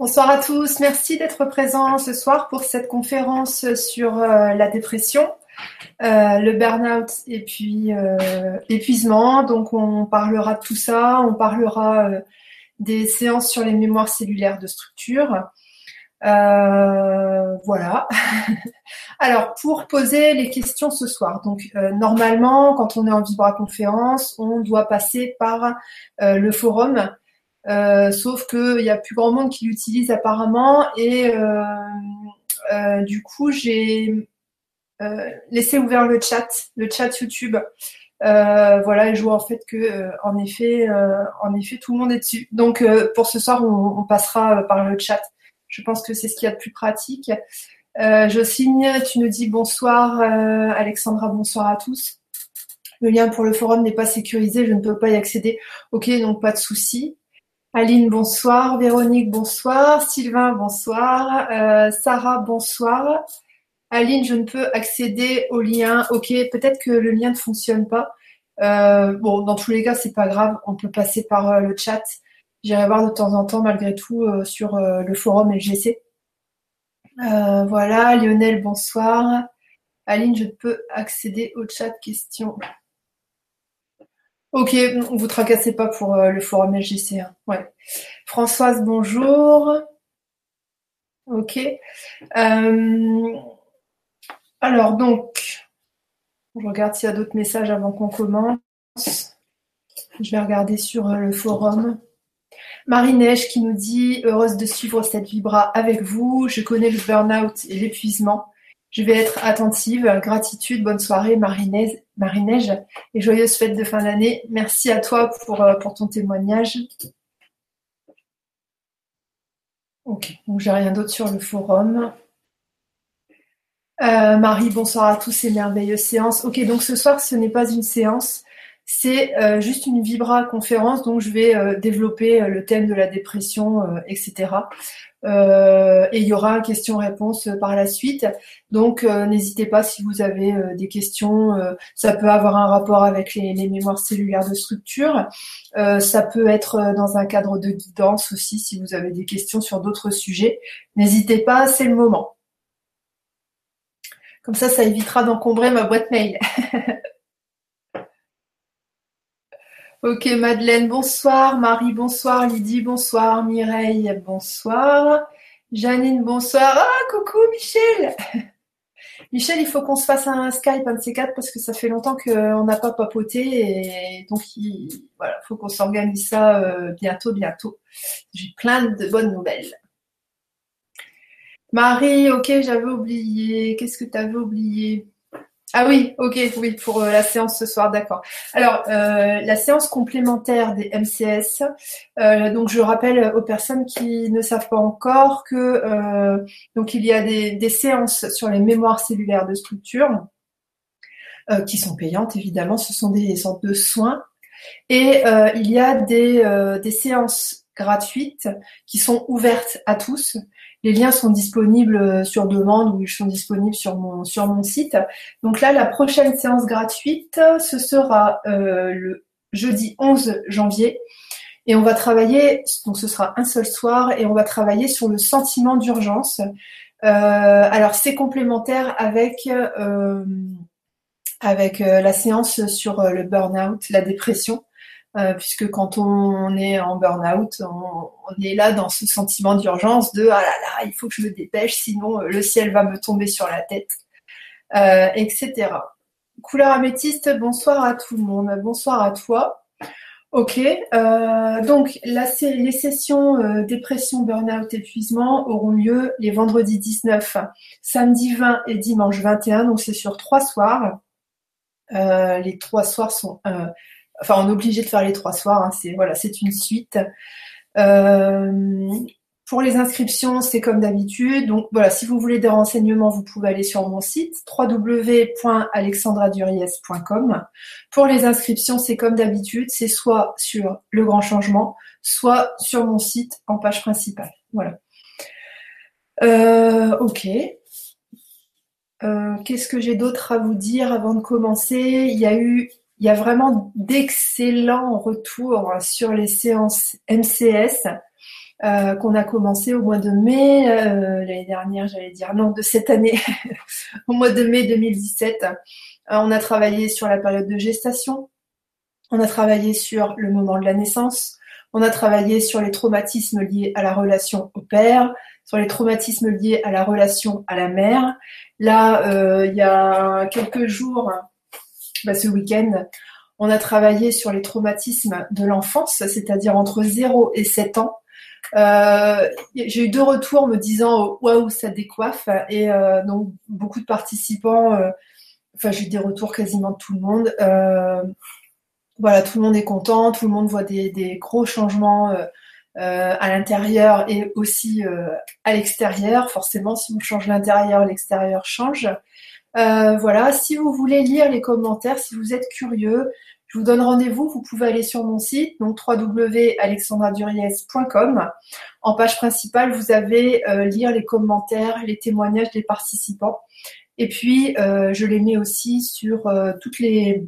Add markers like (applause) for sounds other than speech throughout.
Bonsoir à tous, merci d'être présents ce soir pour cette conférence sur euh, la dépression, euh, le burn-out et puis euh, l'épuisement. Donc on parlera de tout ça, on parlera des séances sur les mémoires cellulaires de structure. voilà. (laughs) Alors pour poser les questions ce soir, donc normalement quand on est en vibra conférence, on doit passer par le forum euh, sauf qu'il y a plus grand monde qui l'utilise apparemment et euh, euh, du coup j'ai laissé ouvert le chat, le chat YouTube. voilà, et je vois en fait que en effet, en effet, tout le monde est dessus. Donc pour ce soir, on, passera par le chat. Je pense que c'est ce qu'il y a de plus pratique. Jocelyne, tu nous dis bonsoir, Alexandra, bonsoir à tous. Le lien pour le forum n'est pas sécurisé, je ne peux pas y accéder. Ok, donc pas de souci. Aline, bonsoir. Véronique, bonsoir. Sylvain, bonsoir. Euh, Sarah, bonsoir. Aline, je ne peux accéder au lien. Ok, peut-être que le lien ne fonctionne pas. Euh, bon, dans tous les cas, c'est pas grave. On peut passer par euh, le chat. J'irai voir de temps en temps, malgré tout, sur le forum LGC. voilà, Lionel, bonsoir. Aline, je peux accéder au chat question. Ok, vous tracassez pas pour euh, le forum LGC. Hein. Françoise, bonjour. Ok. Euh, alors donc, je regarde s'il y a d'autres messages avant qu'on commence. Je vais regarder sur euh, le forum. Marie-Neige qui nous dit heureuse de suivre cette vibra avec vous. Je connais le burn-out et l'épuisement. Je vais être attentive. Gratitude, bonne soirée, Marie-Neige, et joyeuse fête de fin d'année. Merci à toi pour, euh, pour ton témoignage. Ok, donc j'ai rien d'autre sur le forum. Euh, Marie, bonsoir à tous et merveilleuse séance. Ok, donc ce soir, ce n'est pas une séance, c'est euh, juste une Vibra conférence, donc je vais développer le thème de la dépression, etc. Euh, et il y aura question-réponse par la suite. Donc euh, n'hésitez pas si vous avez euh, des questions. ça peut avoir un rapport avec les, mémoires cellulaires de structure. ça peut être dans un cadre de guidance aussi si vous avez des questions sur d'autres sujets. N'hésitez pas, c'est le moment. Comme ça, ça évitera d'encombrer ma boîte mail. (laughs) Ok, Madeleine, bonsoir. Marie, bonsoir. Lydie, bonsoir. Mireille, bonsoir. Janine, bonsoir. Ah, coucou, Michel. (laughs) Michel, il faut qu'on se fasse un Skype, un de ces quatre, parce que ça fait longtemps qu'on n'a pas papoté. Et donc, il voilà, faut qu'on s'organise ça euh, bientôt, bientôt. J'ai plein de bonnes nouvelles. Marie, ok, j'avais oublié. Qu'est-ce que tu avais oublié? Ah oui, ok, oui, pour euh, la séance ce soir, d'accord. Alors, euh, la séance complémentaire des MCS, euh, donc je rappelle aux personnes qui ne savent pas encore que donc il y a des, des, séances sur les mémoires cellulaires de structure qui sont payantes, évidemment, ce sont des sortes de soins. Et il y a des, des séances gratuites qui sont ouvertes à tous les liens sont disponibles euh, sur demande ou ils sont disponibles sur mon, sur mon site. Donc là, la prochaine séance gratuite, ce sera euh, le jeudi 11 janvier. Et on va travailler, donc ce sera un seul soir, et on va travailler sur le sentiment d'urgence. Euh, alors c'est complémentaire avec avec la séance sur le burn-out, la dépression. Euh, puisque quand on est en burn-out, on, est là dans ce sentiment d'urgence de ah là là, il faut que je me dépêche, sinon euh, le ciel va me tomber sur la tête, euh, etc. Couleur améthyste, bonsoir à tout le monde, bonsoir à toi. Ok, donc les sessions dépression, burn-out, épuisement auront lieu les vendredis 19, samedi 20 et dimanche 21, donc c'est sur trois soirs. les trois soirs sont Enfin, on est obligé de faire les trois soirs. Hein, c'est voilà, c'est une suite. Euh, pour les inscriptions, c'est comme d'habitude. Donc voilà, si vous voulez des renseignements, vous pouvez aller sur mon site www.alexandraduriez.com. Pour les inscriptions, c'est comme d'habitude, c'est soit sur le grand changement, soit sur mon site en page principale. Voilà. Euh, ok. Euh, qu'est-ce que j'ai d'autre à vous dire avant de commencer? Il y a eu il y a vraiment d'excellents retours sur les séances MCS. qu'on a commencé au mois de mai l'année dernière, j'allais dire non, de cette année, (laughs) au mois de mai 2017. on a travaillé sur la période de gestation, on a travaillé sur le moment de la naissance, on a travaillé sur les traumatismes liés à la relation au père, sur les traumatismes liés à la relation à la mère. Là, euh, il y a quelques jours, bah, ce week-end, on a travaillé sur les traumatismes de l'enfance, c'est-à-dire entre 0 et 7 ans. Euh, j'ai eu deux retours me disant waouh ça décoiffe et euh, donc beaucoup de participants, enfin j'ai eu des retours quasiment de tout le monde voilà, tout le monde est content, tout le monde voit des, gros changements euh, euh, à l'intérieur et aussi euh, à l'extérieur. Forcément, si on change l'intérieur, l'extérieur change. Voilà, si vous voulez lire les commentaires, si vous êtes curieux, je vous donne rendez-vous. Vous pouvez aller sur mon site, donc www.alexandraduriez.com. En page principale, vous avez lire les commentaires, les témoignages des participants. Et puis, je les mets aussi sur toutes les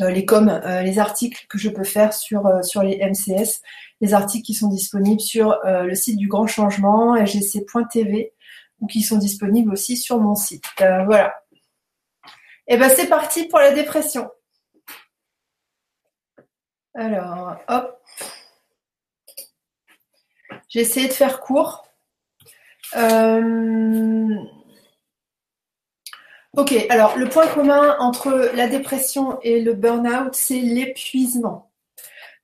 euh, les euh, les articles que je peux faire sur, euh, sur les MCS, les articles qui sont disponibles sur le site du Grand Changement, lgc.tv, ou qui sont disponibles aussi sur mon site. voilà. Et eh ben c'est parti pour la dépression. Alors, hop. J'ai essayé de faire court. Ok, alors le point commun entre la dépression et le burn-out, c'est l'épuisement.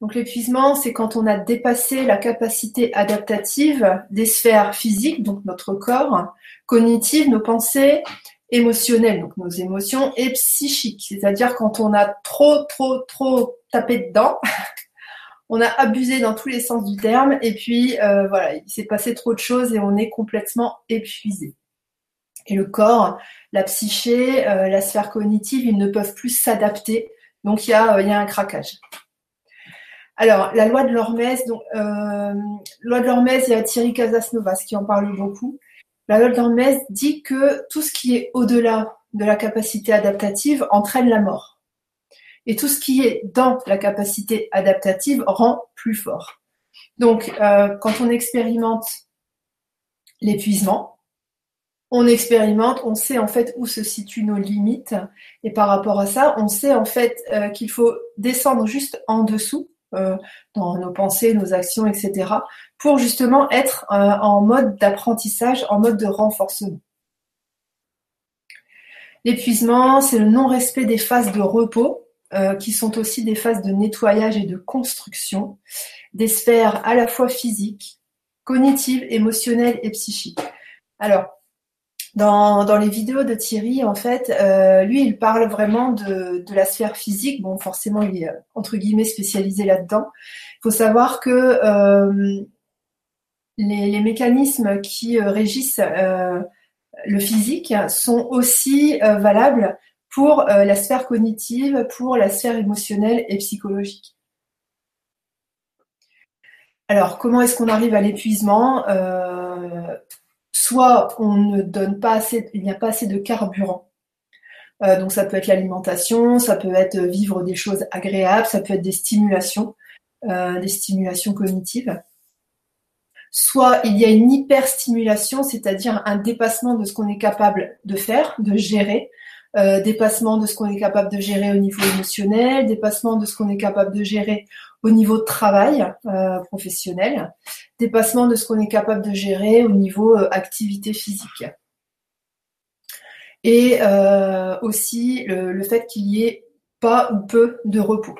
Donc l'épuisement, c'est quand on a dépassé la capacité adaptative des sphères physiques, donc notre corps, cognitives, nos pensées, émotionnelles, donc nos émotions, et psychiques, c'est-à-dire quand on a trop, trop, trop tapé dedans, (laughs) on a abusé dans tous les sens du terme, et puis euh, voilà, il s'est passé trop de choses et on est complètement épuisé. Et le corps, la psyché, euh, la sphère cognitive, ils ne peuvent plus s'adapter. Donc il y, euh, il y a un craquage. Alors, la loi de l'Hormèse, donc, euh, loi de l'Hormèse, il y a Thierry Casasnovas qui en parle beaucoup. La loi de l'Hormèse dit que tout ce qui est au-delà de la capacité adaptative entraîne la mort. Et tout ce qui est dans la capacité adaptative rend plus fort. Donc, quand on expérimente l'épuisement, on expérimente, on sait en fait où se situent nos limites et par rapport à ça, on sait en fait euh, qu'il faut descendre juste en dessous euh, dans nos pensées, nos actions, etc. pour justement être euh, en mode d'apprentissage, en mode de renforcement. L'épuisement, c'est le non-respect des phases de repos, qui sont aussi des phases de nettoyage et de construction, des sphères à la fois physiques, cognitives, émotionnelles et psychiques. Alors, dans, les vidéos de Thierry, en fait, euh, lui, il parle vraiment de, la sphère physique. Bon, forcément, il est entre guillemets spécialisé là-dedans. Il faut savoir que euh, les, mécanismes qui euh, régissent le physique sont aussi valables pour la sphère cognitive, pour la sphère émotionnelle et psychologique. Alors, comment est-ce qu'on arrive à l'épuisement? Soit on ne donne pas assez, il n'y a pas assez de carburant. Euh, donc ça peut être l'alimentation, ça peut être vivre des choses agréables, ça peut être des stimulations, euh, des stimulations cognitives. Soit il y a une hyperstimulation, c'est-à-dire un dépassement de ce qu'on est capable de faire, de gérer, euh, dépassement de ce qu'on est capable de gérer au niveau émotionnel, dépassement de ce qu'on est capable de gérer au niveau de travail euh, professionnel, dépassement de ce qu'on est capable de gérer au niveau euh, activité physique. Et euh, aussi le, fait qu'il y ait pas ou peu de repos.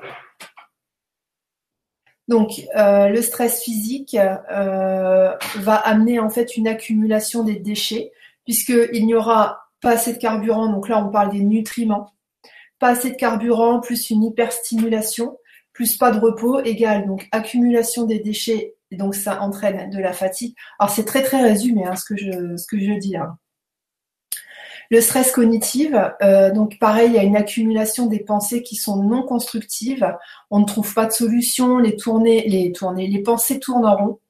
Donc le stress physique va amener en fait une accumulation des déchets puisqu'il n'y aura pas assez de carburant, donc là on parle des nutriments, pas assez de carburant plus une hyperstimulation, plus pas de repos égale donc accumulation des déchets, donc ça entraîne de la fatigue. Alors c'est très très résumé hein, ce, que je, ce que je dis là. Le stress cognitif, euh, donc pareil, il y a une accumulation des pensées qui sont non constructives. On ne trouve pas de solution, les tournées, les tournées, les pensées tournent en rond.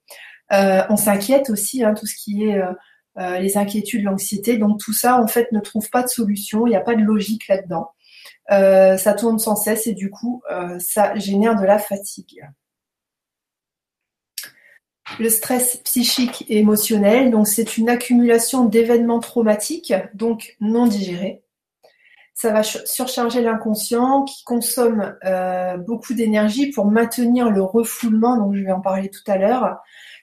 Euh, on s'inquiète aussi, hein, tout ce qui est euh, les inquiétudes, l'anxiété. Donc tout ça, en fait, ne trouve pas de solution. Il n'y a pas de logique là-dedans. Euh, ça tourne sans cesse et du coup, euh, ça génère de la fatigue. le stress psychique et émotionnel, donc c'est une accumulation d'événements traumatiques, donc non digérés. Ça va surcharger l'inconscient qui consomme euh, beaucoup d'énergie pour maintenir le refoulement, donc je vais en parler tout à l'heure,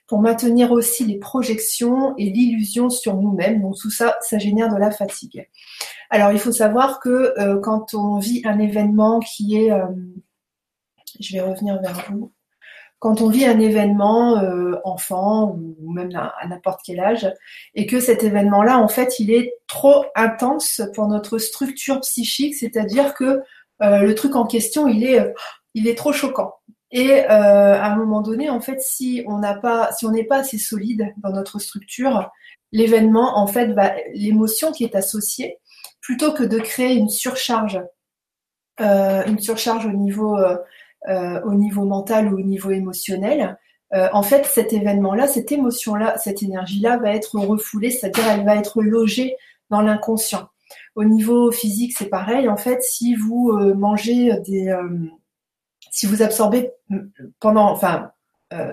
pour maintenir aussi les projections et l'illusion sur nous-mêmes. Donc tout ça, ça génère de la fatigue. Alors il faut savoir que euh, quand on vit un événement qui est, euh, je vais revenir vers vous, quand on vit un événement euh, enfant ou même à, n'importe quel âge et que cet événement-là, en fait, il est trop intense pour notre structure psychique, c'est-à-dire que le truc en question, il est, il est trop choquant. Et à un moment donné, en fait, si on n'a pas, si on n'est pas assez solide dans notre structure, l'événement, en fait, va, l'émotion qui est associée, plutôt que de créer une surcharge, euh, une surcharge au niveau, euh, euh, au niveau mental ou au niveau émotionnel, en fait, cet événement-là, cette émotion-là, cette énergie-là va être refoulée, c'est-à-dire elle va être logée dans l'inconscient. Au niveau physique, c'est pareil. En fait, si vous mangez des, si vous absorbez pendant, enfin,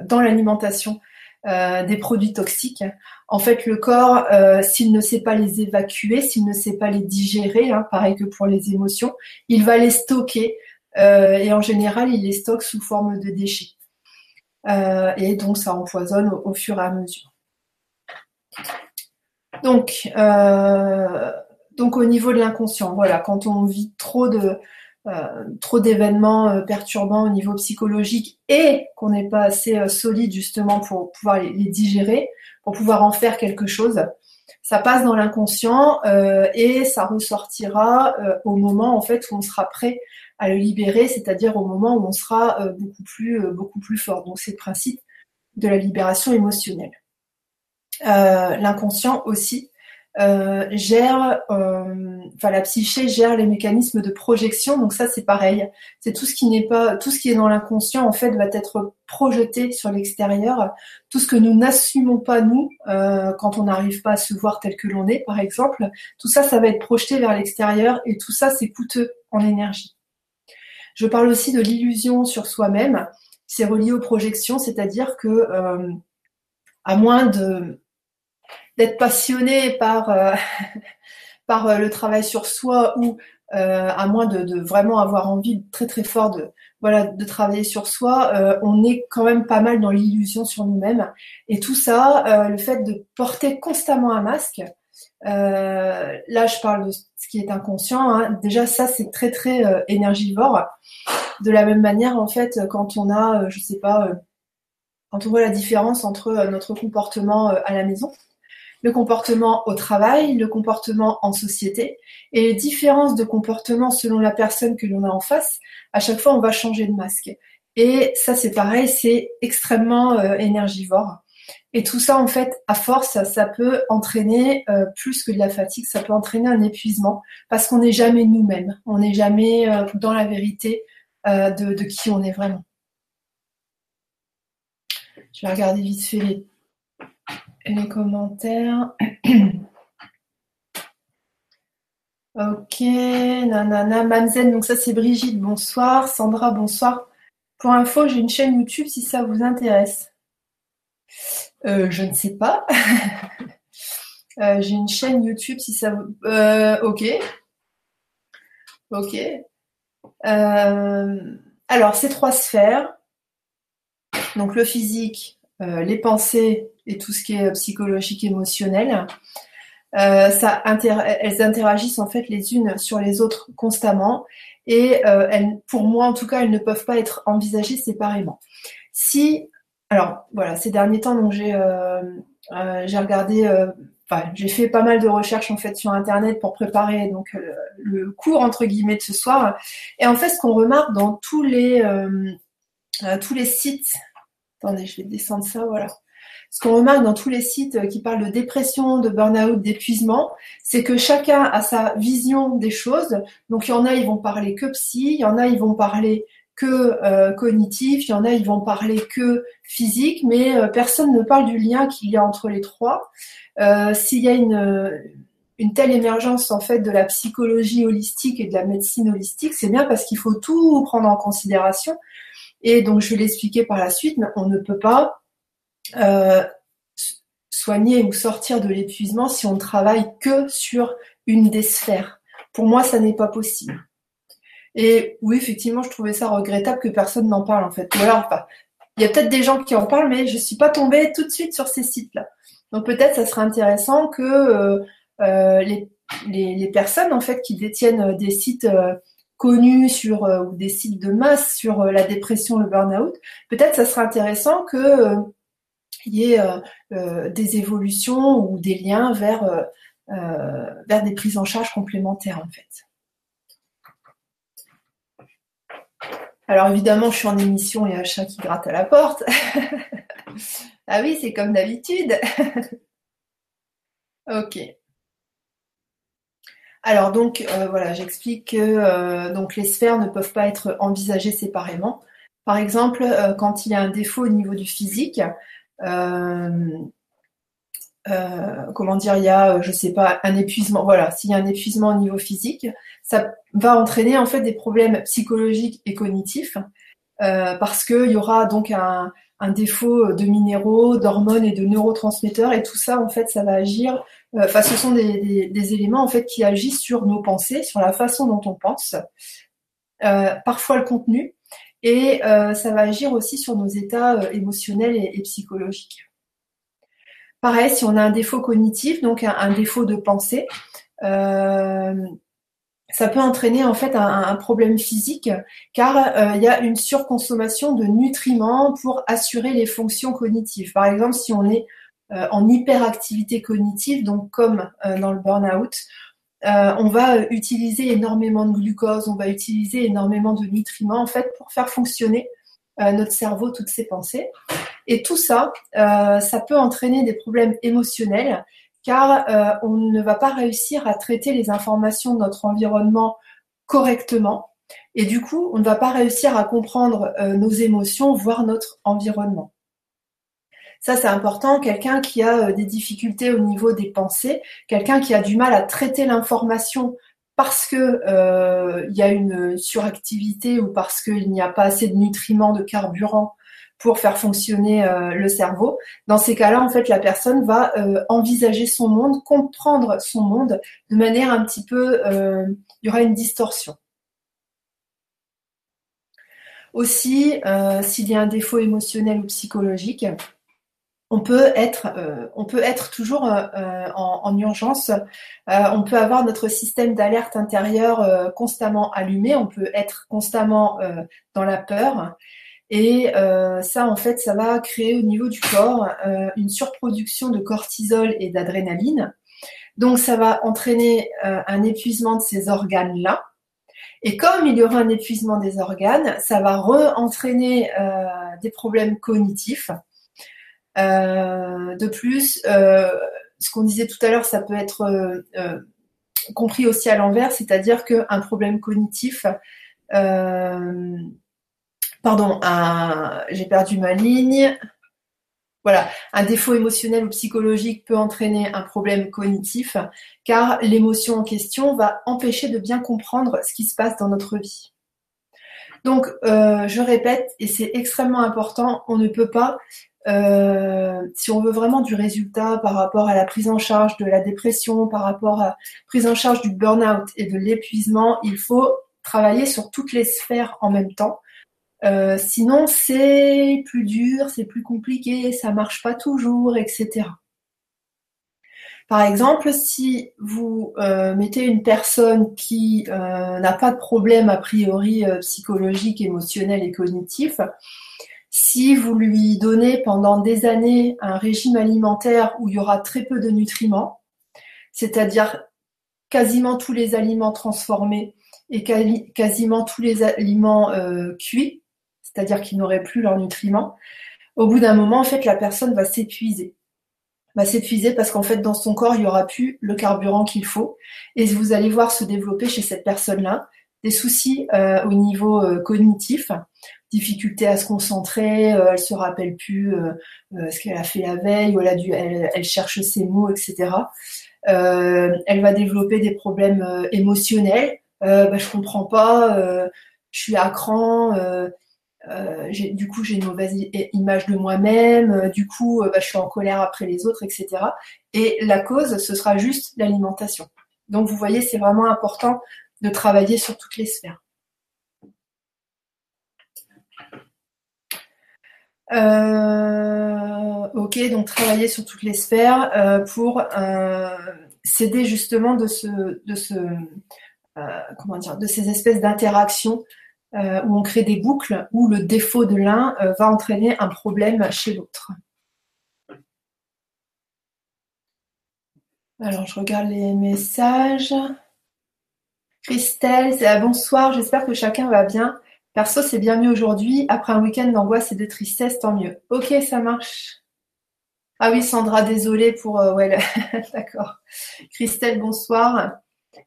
dans l'alimentation euh, des produits toxiques. En fait, le corps, euh, s'il ne sait pas les évacuer, s'il ne sait pas les digérer, hein, pareil que pour les émotions, il va les stocker euh, et en général, il les stocke sous forme de déchets. et donc, ça empoisonne au, fur et à mesure. Donc, donc au niveau de l'inconscient, voilà, quand on vit trop de, euh, trop d'événements euh, perturbants au niveau psychologique et qu'on n'est pas assez euh, solide justement pour pouvoir les, digérer, pour pouvoir en faire quelque chose. Ça passe dans l'inconscient et ça ressortira au moment en fait où on sera prêt à le libérer, c'est-à-dire au moment où on sera beaucoup plus beaucoup plus fort. Donc c'est le principe de la libération émotionnelle. L'inconscient aussi euh, gère, euh, enfin la psyché gère les mécanismes de projection. Donc ça c'est pareil. C'est tout ce qui n'est pas, tout ce qui est dans l'inconscient en fait va être projeté sur l'extérieur. Tout ce que nous n'assumons pas nous euh, quand on n'arrive pas à se voir tel que l'on est, par exemple, tout ça ça va être projeté vers l'extérieur et tout ça c'est coûteux en énergie. Je parle aussi de l'illusion sur soi-même. C'est relié aux projections, c'est-à-dire que à moins de d'être passionné par, euh, (laughs) par euh, le travail sur soi ou euh, à moins de, vraiment avoir envie très très fort de, voilà, de travailler sur soi, on est quand même pas mal dans l'illusion sur nous-mêmes. Et tout ça, le fait de porter constamment un masque, là je parle de ce qui est inconscient, hein. déjà ça c'est très très énergivore. De la même manière, en fait, quand on a, je sais pas, quand on voit la différence entre notre comportement à la maison, le comportement au travail, le comportement en société et les différences de comportement selon la personne que l'on a en face. À chaque fois, on va changer de masque. Et ça, c'est pareil, c'est extrêmement euh, énergivore. Et tout ça, en fait, à force, ça, peut entraîner euh, plus que de la fatigue, ça peut entraîner un épuisement parce qu'on n'est jamais nous-mêmes, on n'est jamais euh, dans la vérité de, de, qui on est vraiment. Je vais regarder vite fait les les commentaires. ok, nanana, Mamzen, donc ça c'est Brigitte, bonsoir. Sandra, bonsoir. Pour info, j'ai une chaîne YouTube si ça vous intéresse. Euh, je ne sais pas. (laughs) Euh, j'ai une chaîne YouTube si ça vous. Euh, ok. Ok. alors, ces trois sphères. Donc le physique, les pensées et tout ce qui est psychologique, émotionnel. Euh, ça elles interagissent en fait les unes sur les autres constamment et euh, elles, pour moi en tout cas, elles ne peuvent pas être envisagées séparément. Si, alors voilà, ces derniers temps, euh, j'ai regardé, j'ai fait pas mal de recherches en fait sur internet pour préparer donc le cours entre guillemets de ce soir. Et en fait, ce qu'on remarque dans tous les tous les sites, attendez, je vais descendre ça, voilà ce qu'on remarque dans tous les sites qui parlent de dépression, de burn-out, d'épuisement, c'est que chacun a sa vision des choses. Donc il y en a, ils vont parler que psy, il y en a, ils vont parler que euh, cognitif, il y en a, ils vont parler que physique, mais euh, personne ne parle du lien qu'il y a entre les trois. Euh, s'il y a une, une telle émergence en fait de la psychologie holistique et de la médecine holistique, c'est bien parce qu'il faut tout prendre en considération. Et donc je vais l'expliquer par la suite, mais on ne peut pas soigner ou sortir de l'épuisement si on ne travaille que sur une des sphères. Pour moi, ça n'est pas possible. Et oui, effectivement, je trouvais ça regrettable que personne n'en parle en fait. Il y a peut-être des gens qui en parlent, mais je suis pas tombée tout de suite sur ces sites-là. Donc peut-être ça serait intéressant que euh, euh, les, les, personnes en fait qui détiennent des sites euh, connus sur ou des sites de masse sur la dépression, le burn-out, peut-être ça serait intéressant que il y ait des évolutions ou des liens vers vers des prises en charge complémentaires en fait. Alors évidemment, je suis en émission et un chat qui gratte à la porte. (laughs) ah oui, c'est comme d'habitude. (laughs) ok. Alors donc euh, voilà, j'explique que euh, donc les sphères ne peuvent pas être envisagées séparément. Par exemple, euh, quand il y a un défaut au niveau du physique, euh, comment dire, il y a, je sais pas, un épuisement. Voilà, s'il y a un épuisement au niveau physique, ça va entraîner en fait des problèmes psychologiques et cognitifs euh, parce qu'il y aura donc un, défaut de minéraux, d'hormones et de neurotransmetteurs et tout ça en fait, ça va agir. Euh, enfin, ce sont des, éléments en fait qui agissent sur nos pensées, sur la façon dont on pense, parfois le contenu et ça va agir aussi sur nos états émotionnels et psychologiques. Pareil, si on a un défaut cognitif, donc un, défaut de pensée, euh, ça peut entraîner en fait un, problème physique car euh, il y a une surconsommation de nutriments pour assurer les fonctions cognitives. Par exemple, si on est euh, en hyperactivité cognitive, donc comme dans le burn-out, on va utiliser énormément de glucose, on va utiliser énormément de nutriments en fait pour faire fonctionner notre cerveau, toutes ses pensées. Et tout ça, euh, ça peut entraîner des problèmes émotionnels car euh, on ne va pas réussir à traiter les informations de notre environnement correctement. Et du coup, on ne va pas réussir à comprendre euh, nos émotions, voire notre environnement. Ça, c'est important. Quelqu'un qui a des difficultés au niveau des pensées, quelqu'un qui a du mal à traiter l'information parce que il y a une suractivité ou parce qu'il n'y a pas assez de nutriments, de carburant pour faire fonctionner euh, le cerveau. Dans ces cas-là, en fait, la personne va euh, envisager son monde, comprendre son monde de manière un petit peu, euh, il y aura une distorsion. Aussi, s'il y a un défaut émotionnel ou psychologique, on peut être, on peut être toujours en, en, urgence. on peut avoir notre système d'alerte intérieur constamment allumé. On peut être constamment dans la peur. Et euh, ça, en fait, ça va créer au niveau du corps euh, une surproduction de cortisol et d'adrénaline. Donc, ça va entraîner euh, un épuisement de ces organes-là. Et comme il y aura un épuisement des organes, ça va re-entraîner des problèmes cognitifs. De plus, ce qu'on disait tout à l'heure, ça peut être compris aussi à l'envers, c'est-à-dire qu'un problème cognitif pardon, j'ai perdu ma ligne. Voilà, un défaut émotionnel ou psychologique peut entraîner un problème cognitif, car l'émotion en question va empêcher de bien comprendre ce qui se passe dans notre vie. Donc, euh, je répète, et c'est extrêmement important, on ne peut pas, euh, si on veut vraiment du résultat par rapport à la prise en charge de la dépression, par rapport à la prise en charge du burn-out et de l'épuisement, il faut travailler sur toutes les sphères en même temps euh, sinon, c'est plus dur, c'est plus compliqué, ça marche pas toujours, etc. Par exemple, si vous euh, mettez une personne qui euh, n'a pas de problème a priori psychologique, émotionnel et cognitif, si vous lui donnez pendant des années un régime alimentaire où il y aura très peu de nutriments, c'est-à-dire quasiment tous les aliments transformés et quasiment tous les aliments cuits, c'est-à-dire qu'ils n'auraient plus leurs nutriments, au bout d'un moment, en fait, la personne va s'épuiser. Va s'épuiser parce qu'en fait, dans son corps, il n'y aura plus le carburant qu'il faut. Et vous allez voir se développer chez cette personne-là des soucis euh, au niveau euh, cognitif, difficulté à se concentrer, euh, elle se rappelle plus ce qu'elle a fait la veille, ou elle, a dû, elle, cherche ses mots, etc. elle va développer des problèmes émotionnels. Bah, je comprends pas, je suis à cran, euh, du coup j'ai une mauvaise image de moi-même, euh, du coup bah, je suis en colère après les autres, etc. Et la cause, ce sera juste l'alimentation. Donc vous voyez, c'est vraiment important de travailler sur toutes les sphères. ok, donc travailler sur toutes les sphères pour s'aider justement de ces espèces d'interactions euh, où on crée des boucles où le défaut de l'un euh, va entraîner un problème chez l'autre. Alors, je regarde les messages. Christelle, c'est bonsoir, j'espère que chacun va bien. Perso, c'est bien mieux aujourd'hui. Après un week-end d'angoisse et de tristesse, tant mieux. Ok, ça marche. Ah oui, Sandra, désolée pour... Euh, ouais, (laughs) d'accord. Christelle, bonsoir.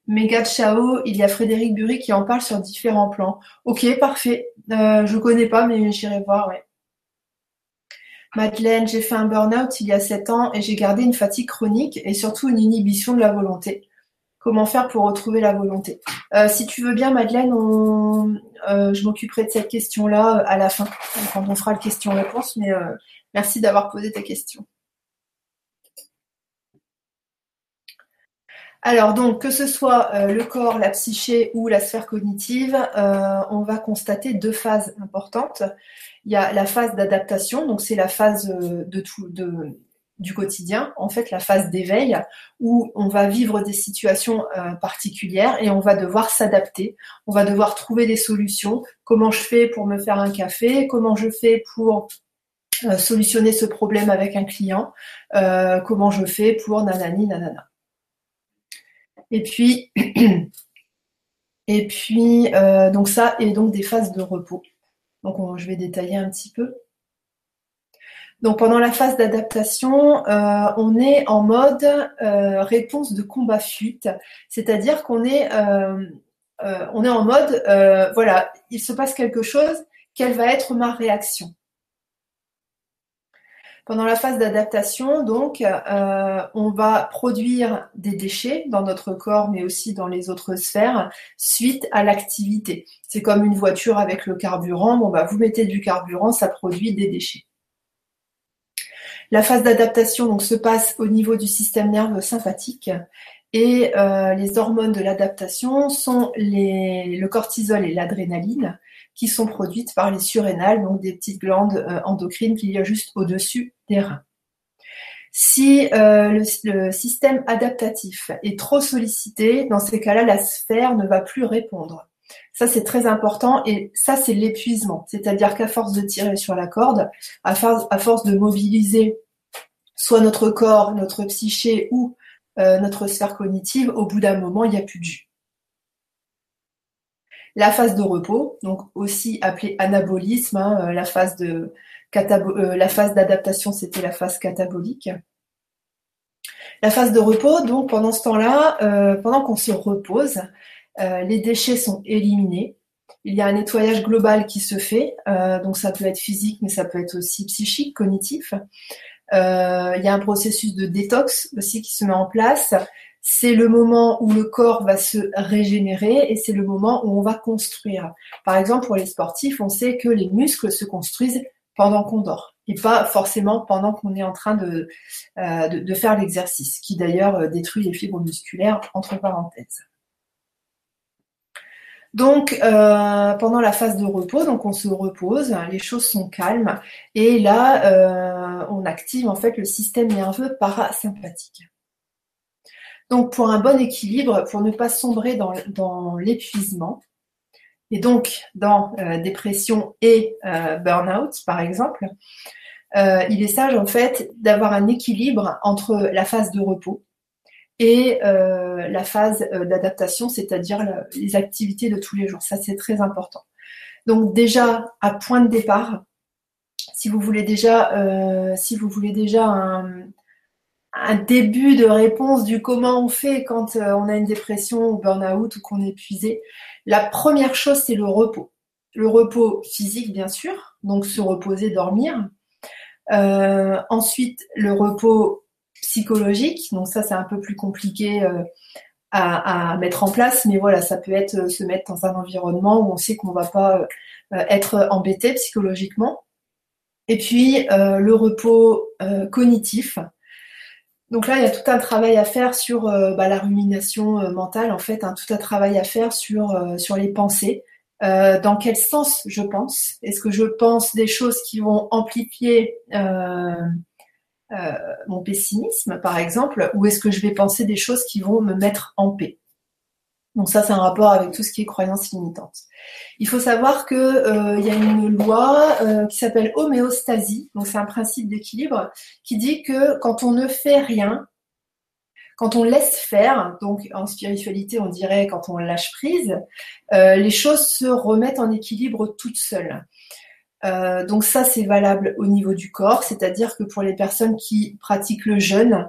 Méga ciao, il y a Frédéric Bury qui en parle sur différents plans. Ok, parfait. Euh, je connais pas, mais j'irai voir. Madeleine, j'ai fait un burn-out il y a 7 ans et j'ai gardé une fatigue chronique et surtout une inhibition de la volonté. Comment faire pour retrouver la volonté? Euh, Si tu veux bien, Madeleine, euh, je m'occuperai de cette question-là à la fin, quand on fera le question-réponse, mais merci d'avoir posé ta question. Alors donc, que ce soit euh, le corps, la psyché ou la sphère cognitive, euh, on va constater deux phases importantes. Il y a la phase d'adaptation, donc c'est la phase euh, de tout, du quotidien, en fait la phase d'éveil, où on va vivre des situations particulières et on va devoir s'adapter, on va devoir trouver des solutions. Comment je fais pour me faire un café? Comment je fais pour solutionner ce problème avec un client? Comment je fais pour nanani nanana? Et puis, (clears throat) et puis euh, donc ça, et donc des phases de repos. Donc je vais détailler un petit peu. Donc pendant la phase d'adaptation, euh, on est en mode euh, réponse de combat-fuite, c'est-à-dire qu'on est, on est en mode, voilà, il se passe quelque chose, quelle va être ma réaction? Pendant la phase d'adaptation, donc, euh, on va produire des déchets dans notre corps, mais aussi dans les autres sphères, suite à l'activité. C'est comme une voiture avec le carburant. Bon, bah, vous mettez du carburant, ça produit des déchets. La phase d'adaptation donc se passe au niveau du système nerveux sympathique et euh, les hormones de l'adaptation sont les, le cortisol et l'adrénaline qui sont produites par les surrénales, donc des petites glandes euh, endocrines qu'il y a juste au-dessus des reins. Si euh, le, système adaptatif est trop sollicité, dans ces cas-là, la sphère ne va plus répondre. Ça, c'est très important et ça, c'est l'épuisement. C'est-à-dire qu'à force de tirer sur la corde, à force, de mobiliser soit notre corps, notre psyché ou euh, notre sphère cognitive, au bout d'un moment, il n'y a plus de jus. La phase de repos, donc aussi appelée anabolisme, hein, euh, la phase de euh, la phase d'adaptation, c'était la phase catabolique. La phase de repos, donc pendant ce temps-là, euh, pendant qu'on se repose, les déchets sont éliminés. Il y a un nettoyage global qui se fait, donc ça peut être physique, mais ça peut être aussi psychique, cognitif. il y a un processus de détox aussi qui se met en place c'est le moment où le corps va se régénérer et c'est le moment où on va construire. Par exemple, pour les sportifs, on sait que les muscles se construisent pendant qu'on dort et pas forcément pendant qu'on est en train de, euh, faire l'exercice, qui d'ailleurs euh, détruit les fibres musculaires, entre parenthèses. Donc, euh, pendant la phase de repos, donc on se repose, les choses sont calmes, et là, on active en fait le système nerveux parasympathique. Donc pour un bon équilibre, pour ne pas sombrer dans, l'épuisement, et donc dans euh, dépression et euh, burn-out par exemple, euh, il est sage en fait d'avoir un équilibre entre la phase de repos et la phase d'adaptation, c'est-à-dire les activités de tous les jours. Ça c'est très important. Donc déjà à point de départ, si vous voulez déjà, si vous voulez déjà un, un début de réponse du comment on fait quand euh, on a une dépression ou burn-out ou qu'on est épuisé. La première chose, c'est le repos. Le repos physique, bien sûr, donc se reposer, dormir. Euh, ensuite, le repos psychologique, donc ça c'est un peu plus compliqué euh, à, mettre en place, mais voilà, ça peut être se mettre dans un environnement où on sait qu'on va pas être embêté psychologiquement. Et puis le repos cognitif. Donc là, il y a tout un travail à faire sur bah, la rumination mentale, en fait, hein, tout un travail à faire sur sur les pensées. Euh, dans quel sens je pense? Est-ce que je pense des choses qui vont amplifier euh, euh, mon pessimisme, par exemple, ou est-ce que je vais penser des choses qui vont me mettre en paix? Donc ça, c'est un rapport avec tout ce qui est croyance limitante. Il faut savoir que il y a une loi qui s'appelle homéostasie, donc c'est un principe d'équilibre qui dit que quand on ne fait rien, quand on laisse faire, donc en spiritualité on dirait quand on lâche prise, euh, les choses se remettent en équilibre toutes seules. Euh, donc ça c'est valable au niveau du corps, c'est-à-dire que pour les personnes qui pratiquent le jeûne,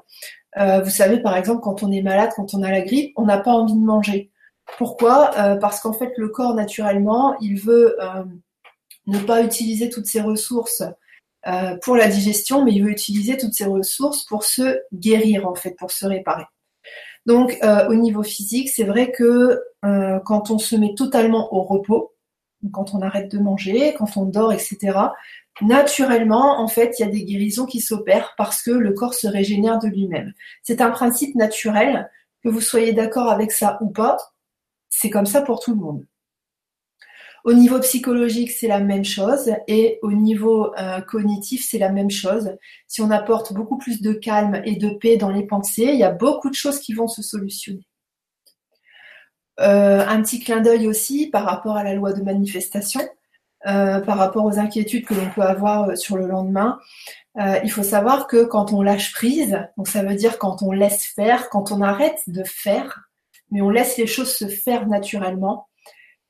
euh, vous savez par exemple quand on est malade, quand on a la grippe, on n'a pas envie de manger. Pourquoi? Parce qu'en fait le corps naturellement il veut ne pas utiliser toutes ses ressources euh, pour la digestion, mais il veut utiliser toutes ses ressources pour se guérir en fait, pour se réparer. Donc euh, au niveau physique, c'est vrai que euh, quand on se met totalement au repos, quand on arrête de manger, quand on dort, etc., naturellement, en fait, il y a des guérisons qui s'opèrent parce que le corps se régénère de lui-même. C'est un principe naturel, que vous soyez d'accord avec ça ou pas, c'est comme ça pour tout le monde. Au niveau psychologique, c'est la même chose et au niveau euh, cognitif, c'est la même chose. Si on apporte beaucoup plus de calme et de paix dans les pensées, il y a beaucoup de choses qui vont se solutionner. Euh, un petit clin d'œil aussi par rapport à la loi de manifestation, euh, par rapport aux inquiétudes que l'on peut avoir sur le lendemain. il faut savoir que quand on lâche prise, donc ça veut dire quand on laisse faire, quand on arrête de faire, mais on laisse les choses se faire naturellement,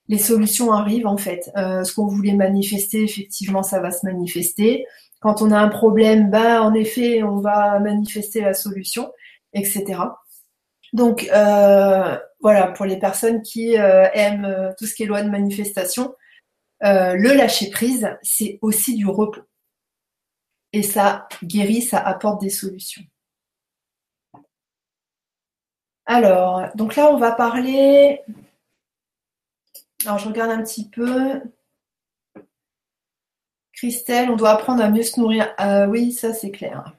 les solutions arrivent en fait. Euh, ce qu'on voulait manifester, effectivement, ça va se manifester. Quand on a un problème, bah en effet, on va manifester la solution, etc. Donc euh, voilà, pour les personnes qui euh, aiment tout ce qui est loi de manifestation, le lâcher prise, c'est aussi du repos. Et ça guérit, ça apporte des solutions. Alors, donc là, on va parler alors, je regarde un petit peu. Christelle, on doit apprendre à mieux se nourrir. Euh, oui, ça c'est clair.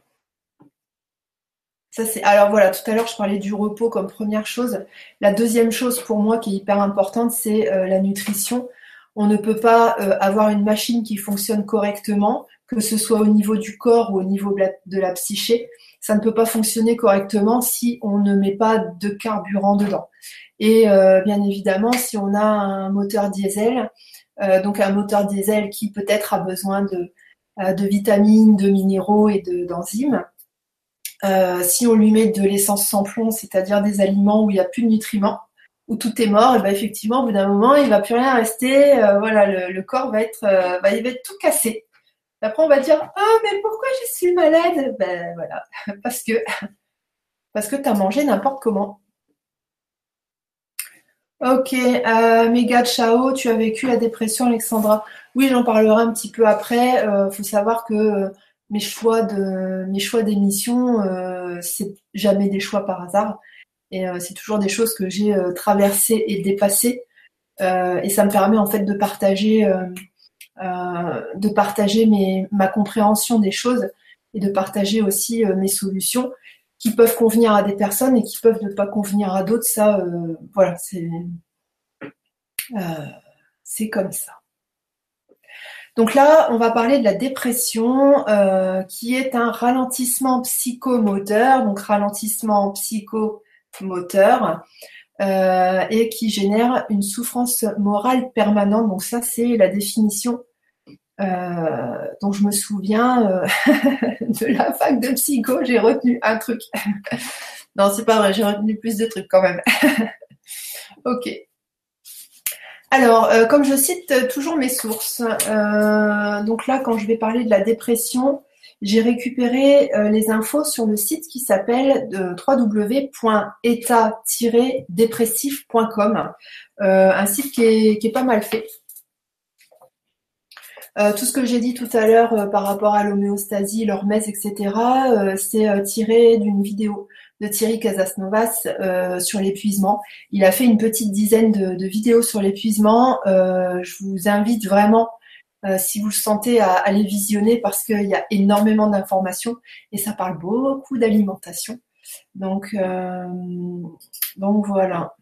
Ça, c'est... Alors voilà, tout à l'heure je parlais du repos comme première chose. La deuxième chose pour moi qui est hyper importante, c'est euh, la nutrition. On ne peut pas euh, avoir une machine qui fonctionne correctement, que ce soit au niveau du corps ou au niveau de la psyché. Ça ne peut pas fonctionner correctement si on ne met pas de carburant dedans. Et euh, bien évidemment, si on a un moteur diesel, euh, donc un moteur diesel qui peut-être a besoin de, euh, vitamines, de minéraux et d'enzymes, si on lui met de l'essence sans plomb, c'est-à-dire des aliments où il n'y a plus de nutriments, où tout est mort, et ben effectivement, au bout d'un moment, il va plus rien rester. voilà, le, corps va être, il va être tout cassé. Après, on va dire, ah, mais pourquoi je suis malade? Ben voilà, (laughs) parce que parce que tu as mangé n'importe comment. Ok, euh, méga ciao, tu as vécu la dépression, Alexandra. Oui, j'en parlerai un petit peu après. Il euh, faut savoir que euh, mes choix de mes choix d'émission, euh, c'est jamais des choix par hasard. Et c'est toujours des choses que j'ai traversées et dépassées. et ça me permet en fait de partager, de partager ma compréhension des choses et de partager aussi mes solutions qui peuvent convenir à des personnes et qui peuvent ne pas convenir à d'autres. Ça, euh, voilà, c'est euh, comme ça. Donc là, on va parler de la dépression, euh, qui est un ralentissement psychomoteur, donc ralentissement psychomoteur, et qui génère une souffrance morale permanente. Donc ça, c'est la définition euh, dont je me souviens euh, (laughs) de la fac de psycho, j'ai retenu un truc. (laughs) non, c'est pas vrai, j'ai retenu plus de trucs quand même. (laughs) ok. Alors, euh, comme je cite toujours mes sources, donc là, quand je vais parler de la dépression, j'ai récupéré les infos sur le site qui s'appelle www.état-dépressif.com, un site qui est, pas mal fait. Euh, tout ce que j'ai dit tout à l'heure euh, par rapport à l'homéostasie, l'hormèse, etc., euh, c'est tiré d'une vidéo de Thierry Casasnovas sur l'épuisement. Il a fait une petite dizaine de, vidéos sur l'épuisement. je vous invite vraiment, si vous le sentez, à, à les visionner parce qu'il y a énormément d'informations et ça parle beaucoup d'alimentation. Donc, donc voilà.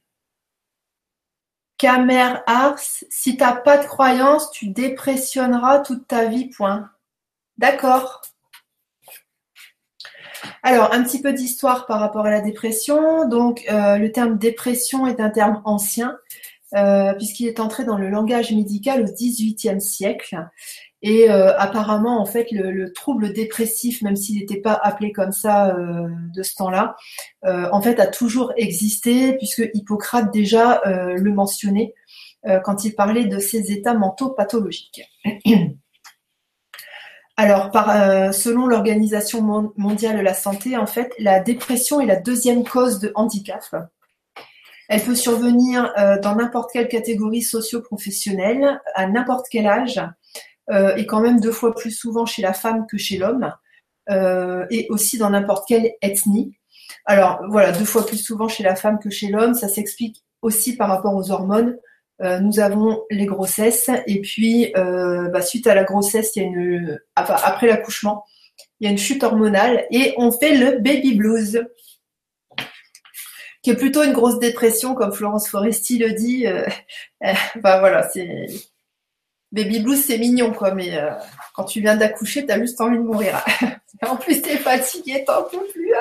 Camer Ars, si t'as pas de croyance, tu dépressionneras toute ta vie, point. D'accord. Alors, un petit peu d'histoire par rapport à la dépression. Donc, euh, le terme dépression est un terme ancien, euh, puisqu'il est entré dans le langage médical au XVIIIe siècle. Et euh, apparemment, en fait, le, trouble dépressif, même s'il n'était pas appelé comme ça euh, de ce temps-là, euh, en fait, a toujours existé, puisque Hippocrate déjà le mentionnait quand il parlait de ces états mentaux pathologiques. (clears throat) Alors, selon l'Organisation mondiale de la santé, en fait, la dépression est la deuxième cause de handicap. Elle peut survenir dans n'importe quelle catégorie socio-professionnelle, à n'importe quel âge, euh, et quand même deux fois plus souvent chez la femme que chez l'homme, euh, et aussi dans n'importe quelle ethnie. Alors voilà, deux fois plus souvent chez la femme que chez l'homme, ça s'explique aussi par rapport aux hormones. Euh, nous avons les grossesses et puis bah, suite à la grossesse, il y a une après l'accouchement, il y a une chute hormonale et on fait le baby blues, qui est plutôt une grosse dépression comme Florence Foresti le dit. (laughs) enfin voilà, c'est Baby blues, c'est mignon, quoi, mais euh, quand tu viens d'accoucher, t'as juste envie de mourir. (laughs) en plus, t'es fatigué, t'en peux plus.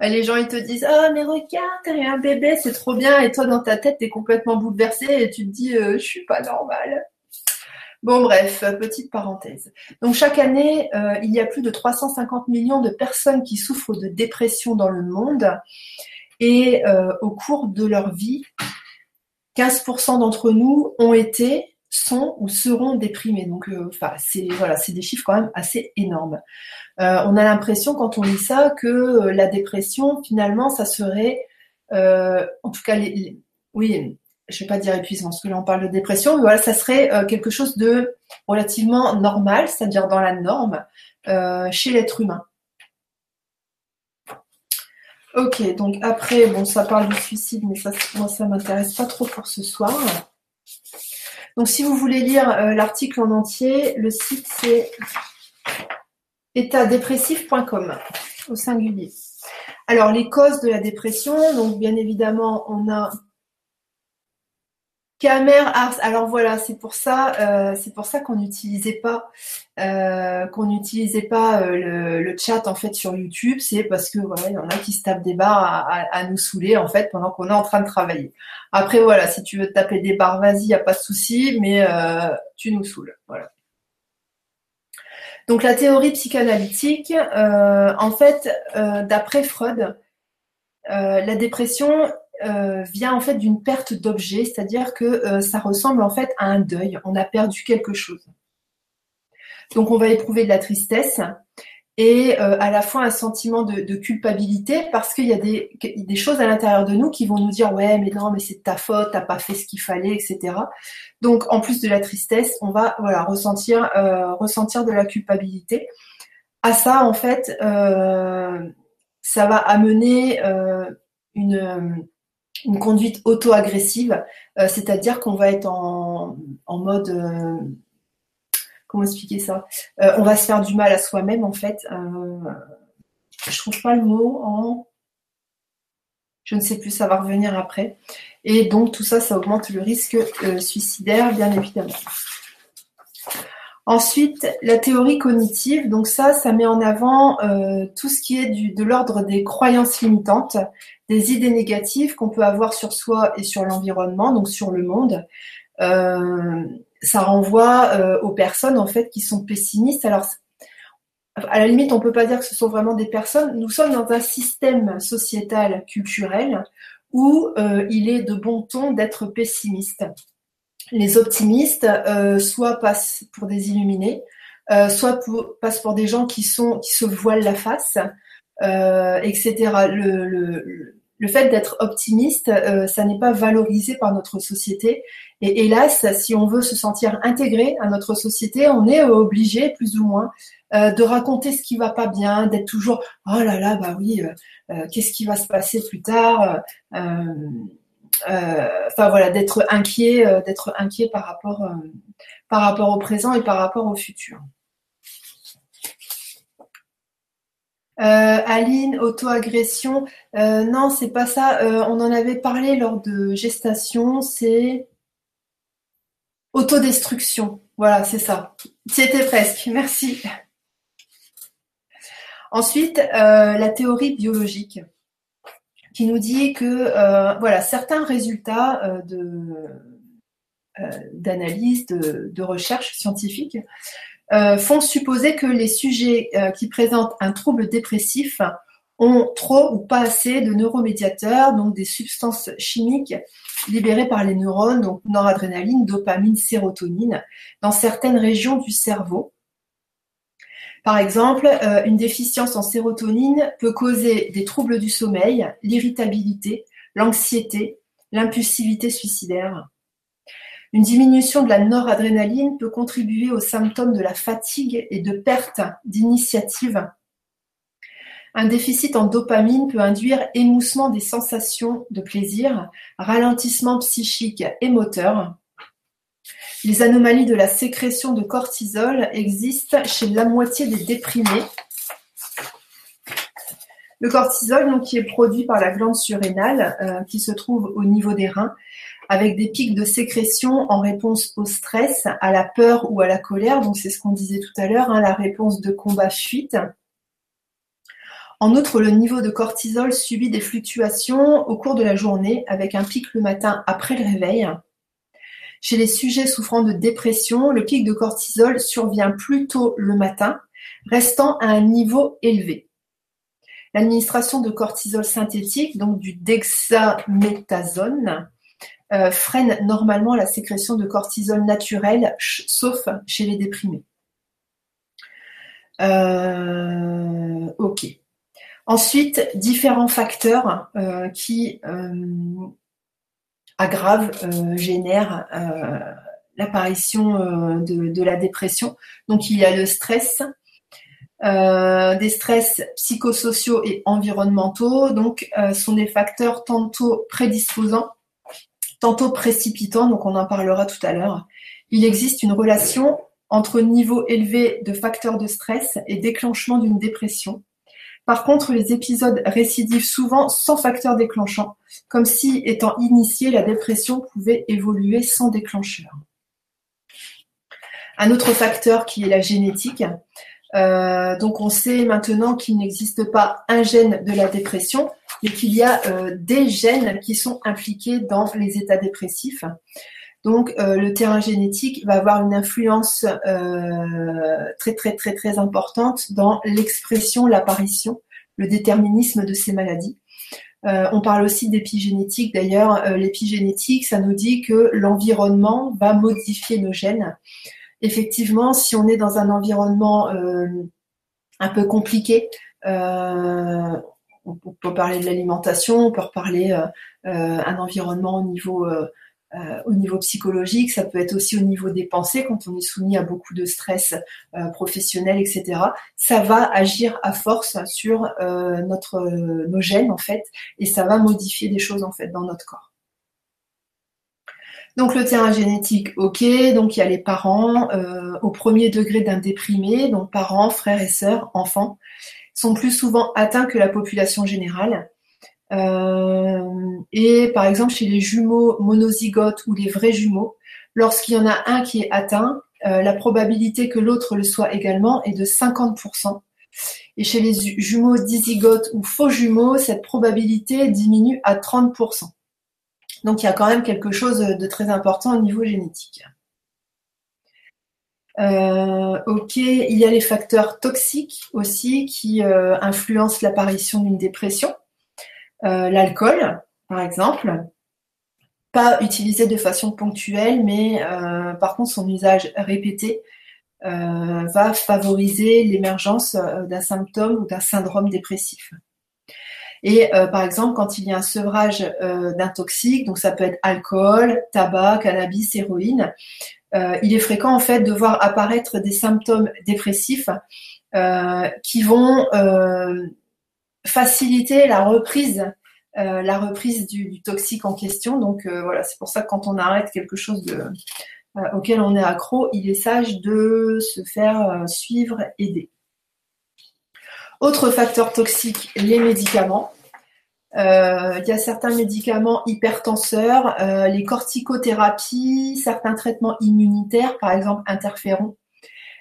(laughs) les gens, ils te disent, ah, mais regarde, t'as un bébé, c'est trop bien. Et toi, dans ta tête, t'es complètement bouleversé et tu te dis, euh, je suis pas normale. Bon, bref, petite parenthèse. Donc, chaque année, euh, il y a plus de 350 millions de personnes qui souffrent de dépression dans le monde. Et au cours de leur vie, 15% d'entre nous ont été, sont ou seront déprimés. Donc, euh, c'est voilà, des chiffres quand même assez énormes. Euh, on a l'impression quand on lit ça que euh, la dépression, finalement, ça serait, en tout cas, les, oui, je vais pas dire épuisement parce que là on parle de dépression, mais voilà, ça serait quelque chose de relativement normal, c'est-à-dire dans la norme chez l'être humain. Ok, donc après, bon, ça parle du suicide, mais ça, moi, ça m'intéresse pas trop pour ce soir. Donc, si vous voulez lire euh, l'article en entier, le site c'est étatdépressif.com au singulier. Alors, les causes de la dépression, donc bien évidemment, on a Camer Ars. Alors voilà, c'est pour ça, euh, c'est pour ça qu'on n'utilisait pas, euh, qu'on n'utilisait pas euh, le, chat en fait sur YouTube. C'est parce que voilà, il y en a qui se tapent des barres à, nous saouler en fait pendant qu'on est en train de travailler. Après voilà, si tu veux taper des barres, vas-y, y a pas de souci, mais tu nous saoules. Voilà. Donc la théorie psychanalytique, en fait, d'après Freud, la dépression euh, vient en fait d'une perte d'objet, c'est-à-dire que euh, ça ressemble en fait à un deuil. On a perdu quelque chose. Donc on va éprouver de la tristesse et euh, à la fois un sentiment de, culpabilité parce qu'il y a des, des choses à l'intérieur de nous qui vont nous dire ouais mais non mais c'est ta faute, t'as pas fait ce qu'il fallait, etc. Donc en plus de la tristesse, on va voilà ressentir ressentir de la culpabilité. À ça en fait, ça va amener une une conduite auto-agressive, euh, c'est-à-dire qu'on va être en, mode euh, comment expliquer ça? Euh, On va se faire du mal à soi-même en fait. je trouve pas le mot en je ne sais plus, ça va revenir après. Et donc tout ça, ça augmente le risque suicidaire, bien évidemment. Ensuite, la théorie cognitive, donc ça, ça met en avant tout ce qui est du, de l'ordre des croyances limitantes, des idées négatives qu'on peut avoir sur soi et sur l'environnement, donc sur le monde. Euh, ça renvoie euh, aux personnes en fait qui sont pessimistes. Alors à la limite, on peut pas dire que ce sont vraiment des personnes. Nous sommes dans un système sociétal culturel où euh, il est de bon ton d'être pessimiste. Les optimistes soit passent pour des illuminés, soit passent pour des gens qui sont qui se voilent la face, etc. Le, le, le fait d'être optimiste, ça n'est pas valorisé par notre société. Et hélas, si on veut se sentir intégré à notre société, on est obligé, plus ou moins, de raconter ce qui va pas bien, d'être toujours oh là là, bah oui, qu'est-ce qui va se passer plus tard Enfin voilà, d'être inquiet, d'être inquiet par rapport par rapport au présent et par rapport au futur. Euh, Aline, auto-agression. Euh, non, c'est pas ça. Euh, on en avait parlé lors de gestation. C'est autodestruction. Voilà, c'est ça. C'était presque. Merci. Ensuite, la théorie biologique qui nous dit que voilà certains résultats de d'analyse, de, de recherche scientifique euh, font supposer que les sujets euh, qui présentent un trouble dépressif ont trop ou pas assez de neuromédiateurs, donc des substances chimiques libérées par les neurones, donc noradrénaline, dopamine, sérotonine, dans certaines régions du cerveau. Par exemple, euh, une déficience en sérotonine peut causer des troubles du sommeil, l'irritabilité, l'anxiété, l'impulsivité suicidaire. Une diminution de la noradrénaline peut contribuer aux symptômes de la fatigue et de perte d'initiative. Un déficit en dopamine peut induire émoussement des sensations de plaisir, ralentissement psychique et moteur. Les anomalies de la sécrétion de cortisol existent chez la moitié des déprimés. Le cortisol, donc, qui est produit par la glande surrénale, euh, qui se trouve au niveau des reins, avec des pics de sécrétion en réponse au stress, à la peur ou à la colère. Donc c'est ce qu'on disait tout à l'heure, hein, la réponse de combat-fuite. En outre, le niveau de cortisol subit des fluctuations au cours de la journée, avec un pic le matin après le réveil. Chez les sujets souffrant de dépression, le pic de cortisol survient plus tôt le matin, restant à un niveau élevé. L'administration de cortisol synthétique, donc du dexaméthasone, euh, freine normalement la sécrétion de cortisol naturel, sauf chez les déprimés. Euh, ok. Ensuite, différents facteurs euh, qui aggravent, génèrent l'apparition de, la dépression. Donc, il y a le stress, des stress psychosociaux et environnementaux. Donc, sont des facteurs tantôt prédisposants tantôt précipitant, donc on en parlera tout à l'heure. Il existe une relation entre niveau élevé de facteurs de stress et déclenchement d'une dépression. Par contre, les épisodes récidivent souvent sans facteur déclenchant, comme si, étant initié, la dépression pouvait évoluer sans déclencheur. Un autre facteur qui est la génétique. Euh, donc on sait maintenant qu'il n'existe pas un gène de la dépression, mais qu'il y a euh, des gènes qui sont impliqués dans les états dépressifs. Donc euh, le terrain génétique va avoir une influence euh, très très très très importante dans l'expression, l'apparition, le déterminisme de ces maladies. on parle aussi d'épigénétique. D'ailleurs, l'épigénétique, ça nous dit que l'environnement va modifier nos gènes. Effectivement, si on est dans un environnement un peu compliqué, on peut parler de l'alimentation, on peut reparler euh, euh, un environnement au niveau euh, au niveau psychologique, ça peut être aussi au niveau des pensées quand on est soumis à beaucoup de stress professionnel, etc. Ça va agir à force sur notre nos gènes en fait, et ça va modifier des choses en fait dans notre corps. Donc le terrain génétique, ok. Donc il y a les parents au premier degré d'un déprimé, donc parents, frères et sœurs, enfants sont plus souvent atteints que la population générale. Euh, et par exemple, chez les jumeaux monozygotes ou les vrais jumeaux, lorsqu'il y en a un qui est atteint, euh, la probabilité que l'autre le soit également est de 50%. Et chez les jumeaux dizygotes ou faux jumeaux, cette probabilité diminue à 30%. Donc il y a quand même quelque chose de très important au niveau génétique. Euh, ok, il y a les facteurs toxiques aussi qui euh, influencent l'apparition d'une dépression. Euh, l'alcool, par exemple, pas utilisé de façon ponctuelle, mais par contre son usage répété va favoriser l'émergence d'un symptôme ou d'un syndrome dépressif. Et par exemple, quand il y a un sevrage d'un toxique, donc ça peut être alcool, tabac, cannabis, héroïne, il est fréquent en fait de voir apparaître des symptômes dépressifs qui vont faciliter la reprise euh, la reprise du, toxique en question. Donc euh, voilà, c'est pour ça que quand on arrête quelque chose euh, auquel on est accro, il est sage de se faire suivre, aider. Autre facteur toxique, les médicaments. il y a certains médicaments hypertenseurs, les corticothérapies, certains traitements immunitaires, par exemple interférons,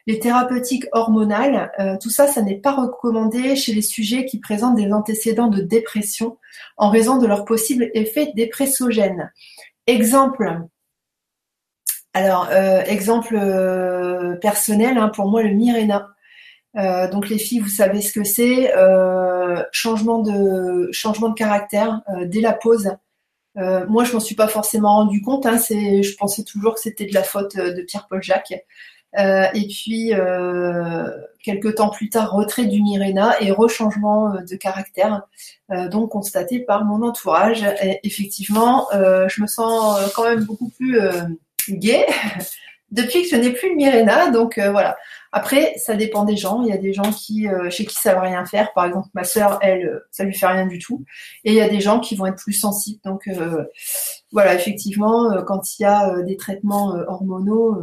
les thérapeutiques hormonales, euh, tout ça, ça n'est pas recommandé chez les sujets qui présentent des antécédents de dépression en raison de leur possible effet dépressogène. Exemple, alors euh, exemple euh, personnel, hein, pour moi le Mirena. donc les filles, vous savez ce que c'est, changement de caractère dès la pause. moi, je m'en suis pas forcément rendu compte. Hein, je pensais toujours que c'était de la faute de Pierre-Paul Jacques. Euh, et puis, euh, quelques temps plus tard, retrait du Mirena et rechangement euh, de caractère, donc constaté par mon entourage. Effectivement, je me sens quand même beaucoup plus gay (laughs) depuis que je n'ai plus le Mirena. Donc voilà. Après, ça dépend des gens. Il y a des gens qui, chez qui ça va rien faire. Par exemple, ma sœur, elle, ça lui fait rien du tout. Et il y a des gens qui vont être plus sensibles. Donc voilà, effectivement, quand il y a des traitements hormonaux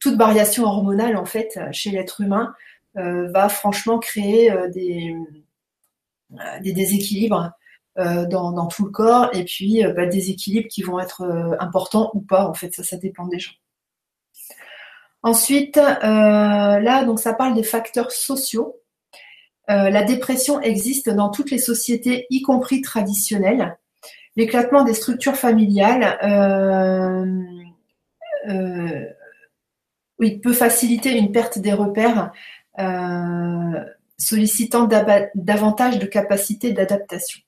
toute variation hormonale en fait chez l'être humain euh, va franchement créer euh, des, euh, déséquilibres dans, tout le corps et puis bah, des équilibres qui vont être importants ou pas en fait ça ça dépend des gens. Ensuite là donc ça parle des facteurs sociaux. la dépression existe dans toutes les sociétés, y compris traditionnelles. L'éclatement des structures familiales oui, peut faciliter une perte des repères, euh, sollicitant davantage de capacités d'adaptation.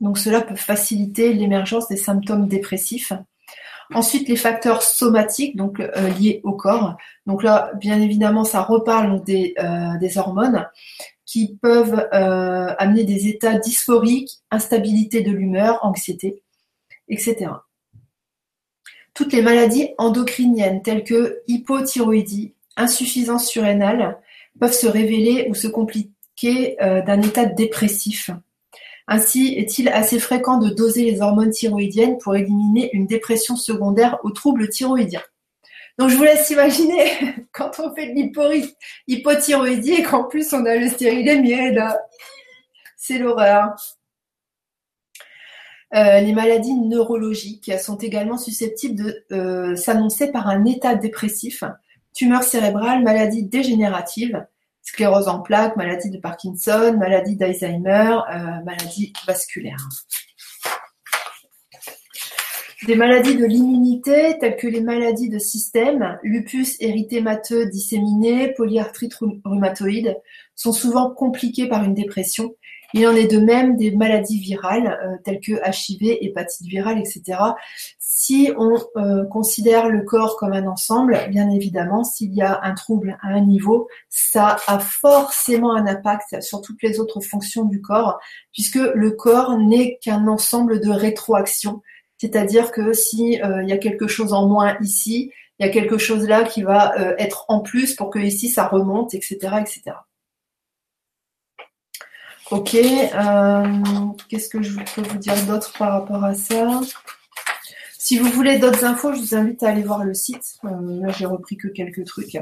Donc cela peut faciliter l'émergence des symptômes dépressifs. Ensuite, les facteurs somatiques, donc euh, liés au corps. Donc là, bien évidemment, ça reparle des, euh, des hormones qui peuvent amener des états dysphoriques, instabilité de l'humeur, anxiété, etc. Toutes les maladies endocriniennes telles que hypothyroïdie, insuffisance surrénale peuvent se révéler ou se compliquer euh, d'un état dépressif. Ainsi, est-il assez fréquent de doser les hormones thyroïdiennes pour éliminer une dépression secondaire aux troubles thyroïdiens. Donc je vous laisse imaginer (laughs) quand on fait de l'hypothyroïdie et qu'en plus on a le stérilet là. C'est l'horreur. Euh, les maladies neurologiques sont également susceptibles de euh, s'annoncer par un état dépressif, tumeur cérébrale, maladie dégénérative, sclérose en plaques, maladie de Parkinson, maladie d'Alzheimer, euh, maladie vasculaire. Des maladies de l'immunité telles que les maladies de système, lupus érythémateux disséminé, polyarthrite rhumatoïde, sont souvent compliquées par une dépression il en est de même des maladies virales euh, telles que HIV, hépatite virale, etc. Si on euh, considère le corps comme un ensemble, bien évidemment, s'il y a un trouble à un niveau, ça a forcément un impact sur toutes les autres fonctions du corps, puisque le corps n'est qu'un ensemble de rétroactions. C'est-à-dire que si euh, y a quelque chose en moins ici, il y a quelque chose là qui va être en plus pour que ici ça remonte, etc., etc. Ok, euh, qu'est-ce que je peux vous dire d'autre par rapport à ça? Si vous voulez d'autres infos, je vous invite à aller voir le site. Euh, là, j'ai repris que quelques trucs.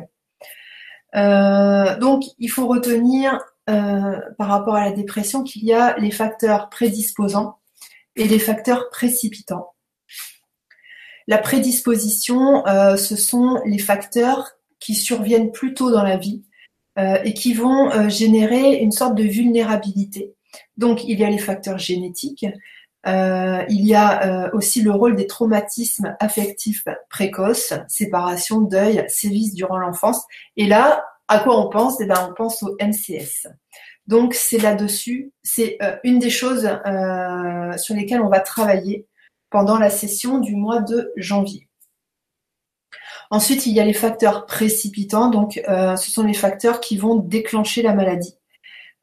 Euh, donc, il faut retenir par rapport à la dépression qu'il y a les facteurs prédisposants et les facteurs précipitants. La prédisposition, ce sont les facteurs qui surviennent plus tôt dans la vie euh, et qui vont euh, générer une sorte de vulnérabilité. Donc il y a les facteurs génétiques, euh, il y a aussi le rôle des traumatismes affectifs précoces, séparation, deuil, sévices durant l'enfance. Et là, à quoi on pense? Eh ben, on pense au MCS. Donc c'est là-dessus, c'est une des choses sur lesquelles on va travailler pendant la session du mois de janvier. Ensuite, il y a les facteurs précipitants, donc euh, ce sont les facteurs qui vont déclencher la maladie.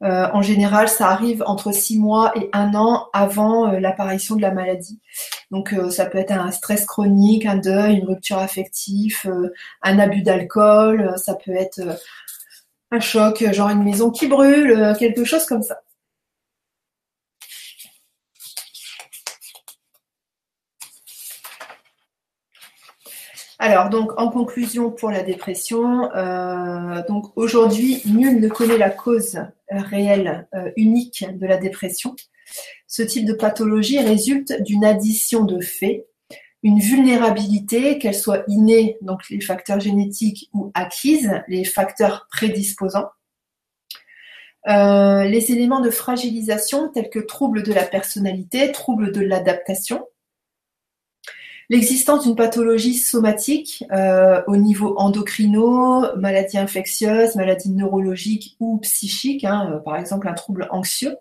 Euh, en général, ça arrive entre six mois et un an avant euh, l'apparition de la maladie. Donc, ça peut être un stress chronique, un deuil, une rupture affective, un abus d'alcool, ça peut être un choc, genre une maison qui brûle, quelque chose comme ça. Alors donc en conclusion pour la dépression, euh, donc aujourd'hui nul ne connaît la cause réelle euh, unique de la dépression. Ce type de pathologie résulte d'une addition de faits, une vulnérabilité, qu'elle soit innée, donc les facteurs génétiques ou acquise, les facteurs prédisposants. Euh, les éléments de fragilisation tels que troubles de la personnalité, troubles de l'adaptation, L'existence d'une pathologie somatique euh, au niveau endocrino, maladie infectieuse, maladie neurologique ou psychique, hein, euh, par exemple un trouble anxieux.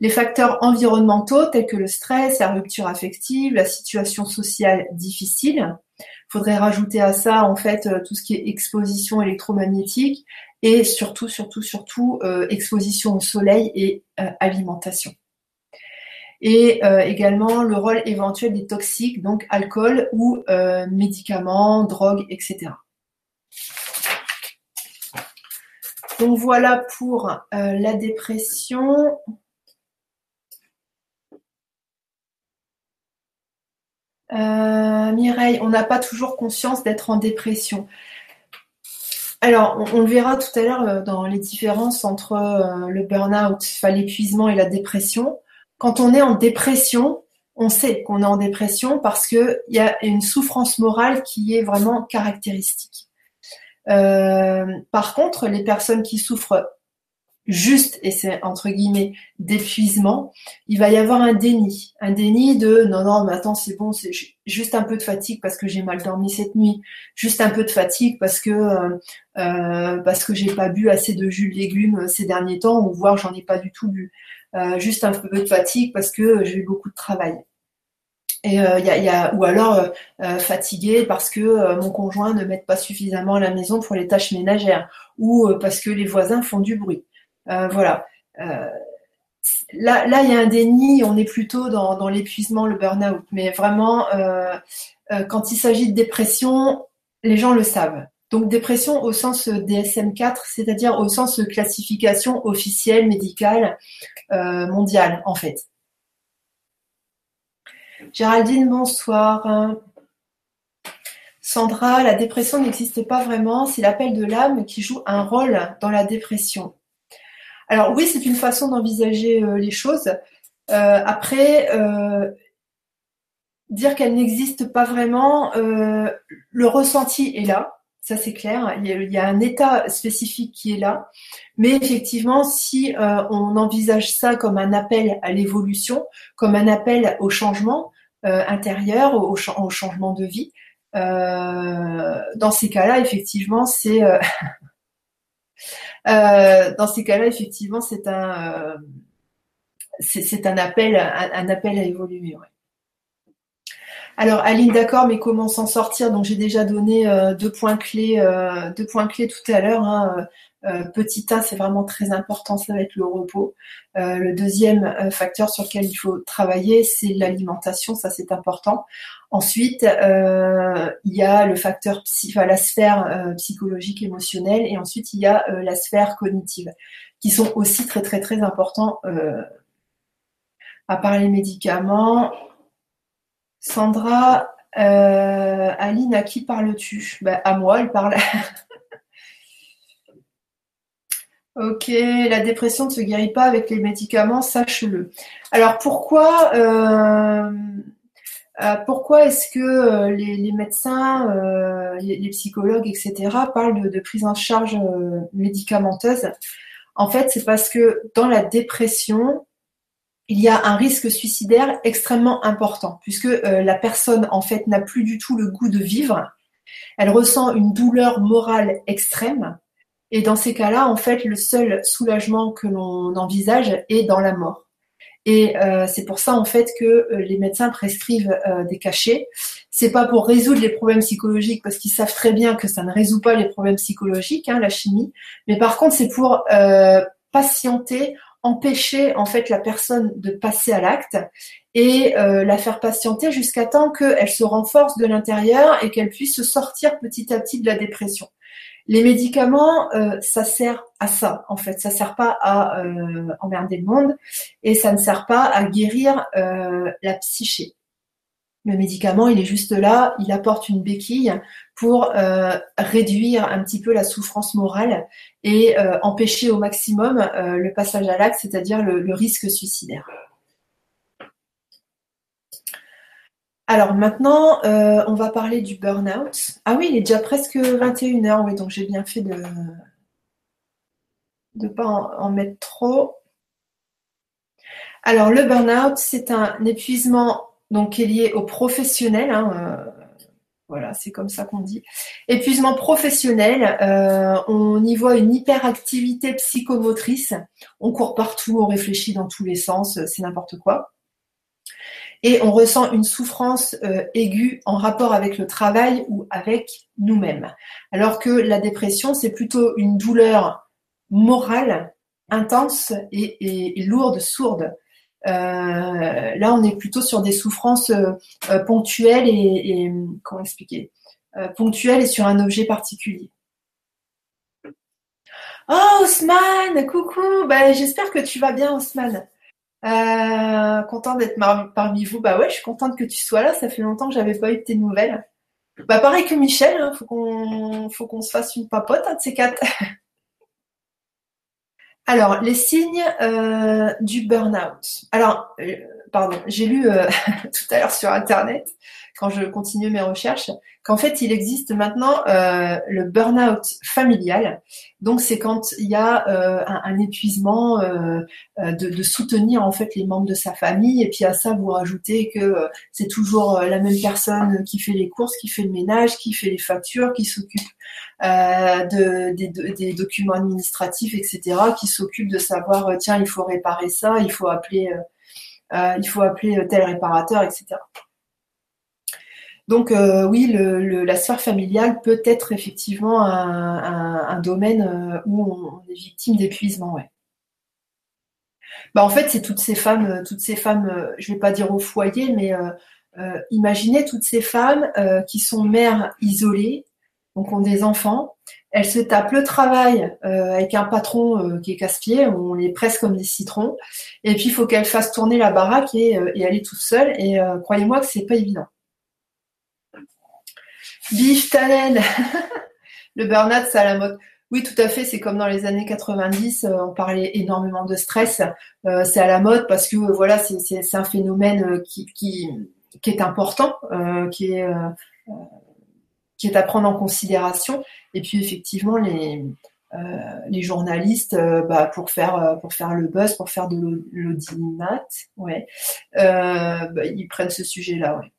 Les facteurs environnementaux tels que le stress, la rupture affective, la situation sociale difficile. Il faudrait rajouter à ça en fait euh, tout ce qui est exposition électromagnétique et surtout, surtout, surtout exposition au soleil et alimentation et euh, également le rôle éventuel des toxiques, donc alcool ou euh, médicaments, drogue, etc. Donc voilà pour euh, la dépression. Mireille, on n'a pas toujours conscience d'être en dépression. Alors, on, le verra tout à l'heure dans les différences entre le burn-out, l'épuisement et la dépression quand on est en dépression, on sait qu'on est en dépression parce qu'il y a une souffrance morale qui est vraiment caractéristique. Euh, par contre, les personnes qui souffrent juste, et c'est entre guillemets d'épuisement, il va y avoir un déni. Un déni de non, non, mais attends, c'est bon, c'est juste un peu de fatigue parce que j'ai mal dormi cette nuit, juste un peu de fatigue parce que euh, euh parce que j'ai pas bu assez de jus de légumes ces derniers temps, ou voire j'en ai pas du tout bu. Euh, juste un peu de fatigue parce que j'ai eu beaucoup de travail. Euh, ou alors euh, fatigué parce que mon conjoint ne m'aide pas suffisamment à la maison pour les tâches ménagères ou parce que les voisins font du bruit. voilà. là, là, il y a un déni. On est plutôt dans, dans l'épuisement, le burn-out. Mais vraiment, quand il s'agit de dépression, les gens le savent. Donc dépression au sens DSM-4, c'est-à-dire au sens classification officielle, médicale, euh, mondiale en fait. Géraldine, bonsoir. Sandra, la dépression n'existe pas vraiment, c'est l'appel de l'âme qui joue un rôle dans la dépression. Alors oui, c'est une façon d'envisager euh, les choses. Euh, après, dire qu'elle n'existe pas vraiment, le ressenti est là ça c'est clair. Il y, a, un état spécifique qui est là, mais effectivement, si euh, on envisage ça comme un appel à l'évolution, comme un appel au changement euh, intérieur, au, changement de vie, euh, dans ces cas-là, effectivement, c'est (laughs) dans ces cas-là, effectivement, c'est un c'est un appel, un, appel à évoluer. Alors Aline, d'accord, mais comment s'en sortir? Donc j'ai déjà donné euh, deux points clés, euh, deux points clés tout à l'heure. Hein. Euh, petit A, c'est vraiment très important, ça va être le repos. le deuxième facteur sur lequel il faut travailler, c'est l'alimentation, ça c'est important. Ensuite, il y a le facteur psy, enfin, la sphère psychologique, émotionnelle, et ensuite il y a la sphère cognitive, qui sont aussi très très très importants. à part les médicaments, Sandra, euh, Aline, à qui parles-tu? Bah, À moi, elle parle. (laughs) ok, la dépression ne se guérit pas avec les médicaments, sache-le. Alors pourquoi, euh, euh, pourquoi est-ce que les, médecins, les, psychologues, etc., parlent de prise en charge médicamenteuse? En fait, c'est parce que dans la dépression, il y a un risque suicidaire extrêmement important, puisque euh, la personne en fait n'a plus du tout le goût de vivre, elle ressent une douleur morale extrême, et dans ces cas-là, en fait, le seul soulagement que l'on envisage est dans la mort. Et euh, c'est pour ça en fait que euh, les médecins prescrivent des cachets. C'est pas pour résoudre les problèmes psychologiques parce qu'ils savent très bien que ça ne résout pas les problèmes psychologiques, hein, la chimie. Mais par contre, c'est pour patienter, empêcher en fait la personne de passer à l'acte et euh, la faire patienter jusqu'à temps qu'elle se renforce de l'intérieur et qu'elle puisse sortir petit à petit de la dépression. Les médicaments, euh, ça sert à ça en fait, ça sert pas à euh, emmerder le monde et ça ne sert pas à guérir la psyché. Le médicament, il est juste là, il apporte une béquille pour euh, réduire un petit peu la souffrance morale et euh, empêcher au maximum euh, le passage à l'acte, c'est-à-dire le, risque suicidaire. Alors maintenant, on va parler du burn-out. Ah oui, il est déjà presque 21h, oui, donc j'ai bien fait de ne pas en, mettre trop. Alors le burn-out, c'est un épuisement donc qui est lié au professionnel. Hein, voilà, c'est comme ça qu'on dit. Épuisement professionnel, euh, on y voit une hyperactivité psychomotrice. On court partout, on réfléchit dans tous les sens, c'est n'importe quoi. Et on ressent une souffrance euh, aiguë en rapport avec le travail ou avec nous-mêmes. Alors que la dépression, c'est plutôt une douleur morale intense et lourde, sourde. Euh, là, on est plutôt sur des souffrances euh, euh, ponctuelles et, comment expliquer Ponctuelles et sur un objet particulier. Oh, Osman, coucou. Bah, j'espère que tu vas bien, Osman. content d'être parmi vous. Bah ouais, je suis contente que tu sois là. Ça fait longtemps que j'avais pas eu de tes nouvelles. Bah pareil que Michel, hein, faut qu'on faut qu'on se fasse une papote, un de ces quatre. (laughs) Alors, les signes euh, du burn-out. Alors, euh, pardon, j'ai lu euh, (laughs) tout à l'heure sur Internet, quand je continue mes recherches, qu'en fait, il existe maintenant le burn-out familial. Donc, c'est quand il y a un, épuisement de, soutenir en fait les membres de sa famille, et puis à ça, vous rajoutez que c'est toujours la même personne qui fait les courses, qui fait le ménage, qui fait les factures, qui s'occupe euh, de, des, documents administratifs, etc., qui s'occupent de savoir euh, tiens il faut réparer ça, il faut appeler euh, il faut appeler tel réparateur, etc. Donc oui, le, la sphère familiale peut être effectivement un, domaine où on, est victime d'épuisement. Ouais. Bah, en fait, c'est toutes ces femmes, toutes ces femmes, je vais pas dire au foyer, mais imaginez toutes ces femmes qui sont mères isolées, donc ont des enfants. Elles se tapent le travail euh, avec un patron euh, qui est casse-pied, on les presse comme des citrons. Et puis il faut qu'elles fassent tourner la baraque et, euh, et aller toute seule. Et croyez-moi que c'est pas évident. Bif Talel (laughs) Le burn-out, c'est à la mode. Oui, tout à fait. C'est comme dans les années 90, on parlait énormément de stress. c'est à la mode parce que voilà, c'est un phénomène qui est important, qui est qui est à prendre en considération. Et puis effectivement, les, euh, les journalistes, euh, bah, pour faire euh, pour faire le buzz, pour faire de l'audimat, ouais, bah, ils prennent ce sujet-là, ouais.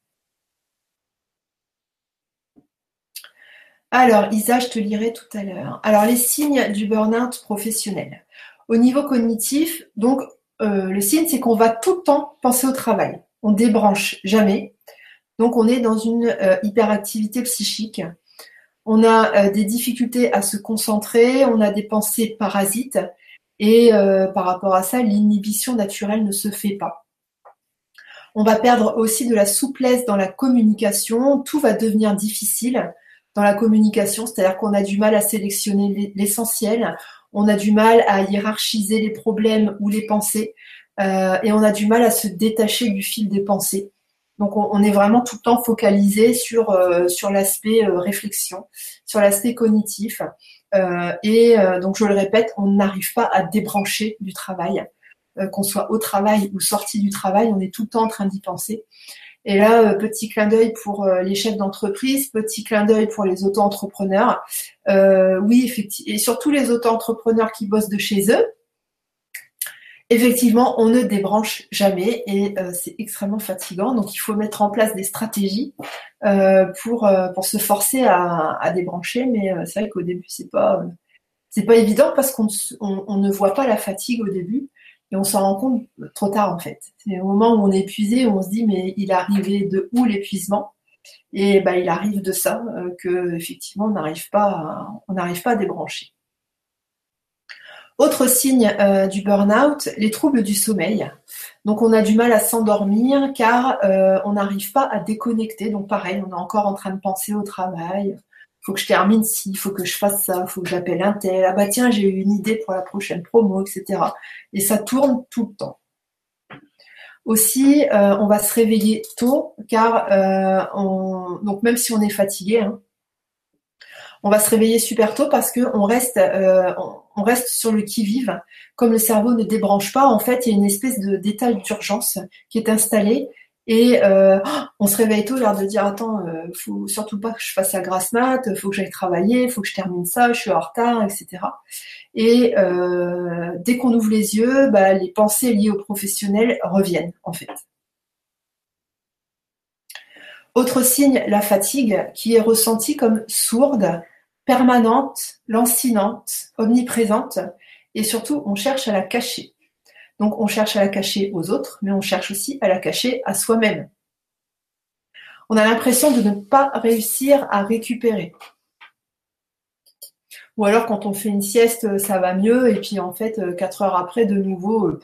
Alors, Isa, je te lirai tout à l'heure. Alors, les signes du burn-out professionnel. Au niveau cognitif, donc, le signe, c'est qu'on va tout le temps penser au travail. On débranche jamais. Donc on est dans une euh, hyperactivité psychique. On a euh, des difficultés à se concentrer, on a des pensées parasites et euh, par rapport à ça, l'inhibition naturelle ne se fait pas. On va perdre aussi de la souplesse dans la communication, tout va devenir difficile dans la communication, c'est-à-dire qu'on a du mal à sélectionner l'essentiel, on a du mal à hiérarchiser les problèmes ou les pensées, et on a du mal à se détacher du fil des pensées. Donc on, est vraiment tout le temps focalisé sur euh, sur l'aspect euh, réflexion, sur l'aspect cognitif. Euh, et donc je le répète, on n'arrive pas à débrancher du travail, qu'on soit au travail ou sorti du travail, on est tout le temps en train d'y penser. Et là, petit clin d'œil pour les chefs d'entreprise, petit clin d'œil pour les auto-entrepreneurs. oui, effectivement, et surtout les auto-entrepreneurs qui bossent de chez eux, effectivement, on ne débranche jamais et euh, c'est extrêmement fatigant. Donc, il faut mettre en place des stratégies euh, pour euh, pour se forcer à, débrancher. Mais c'est vrai qu'au début, c'est pas c'est pas évident parce qu'on on, ne voit pas la fatigue au début et on s'en rend compte trop tard en fait. C'est au moment où on est épuisé, où on se dit mais il est arrivé de où l'épuisement? Et ben il arrive de ça que effectivement on n'arrive pas on n'arrive pas à débrancher. Autre signe euh, du burn-out, les troubles du sommeil. Donc on a du mal à s'endormir car euh, on n'arrive pas à déconnecter. Donc pareil, on est encore en train de penser au travail. Faut que je termine ci, faut que je fasse ça, faut que j'appelle un tel. Ah bah tiens, j'ai eu une idée pour la prochaine promo, etc. Et ça tourne tout le temps. Aussi, euh, on va se réveiller tôt car on... donc même si on est fatigué, hein, on va se réveiller super tôt parce qu'on reste, euh, on reste sur le qui-vive. Comme le cerveau ne débranche pas, en fait, il y a une espèce de d'état d'urgence qui est installé. Et euh, on se réveille tôt, l'air de dire attends, euh, faut surtout pas que je fasse la grasse mat, faut que j'aille travailler, faut que je termine ça, je suis en retard, etc. Et euh, dès qu'on ouvre les yeux, bah, les pensées liées au professionnel reviennent en fait. Autre signe, la fatigue, qui est ressentie comme sourde, permanente, lancinante, omniprésente, et surtout on cherche à la cacher. Donc on cherche à la cacher aux autres, mais on cherche aussi à la cacher à soi-même. On a l'impression de ne pas réussir à récupérer. Ou alors quand on fait une sieste, ça va mieux, et puis en fait, quatre heures après, de nouveau,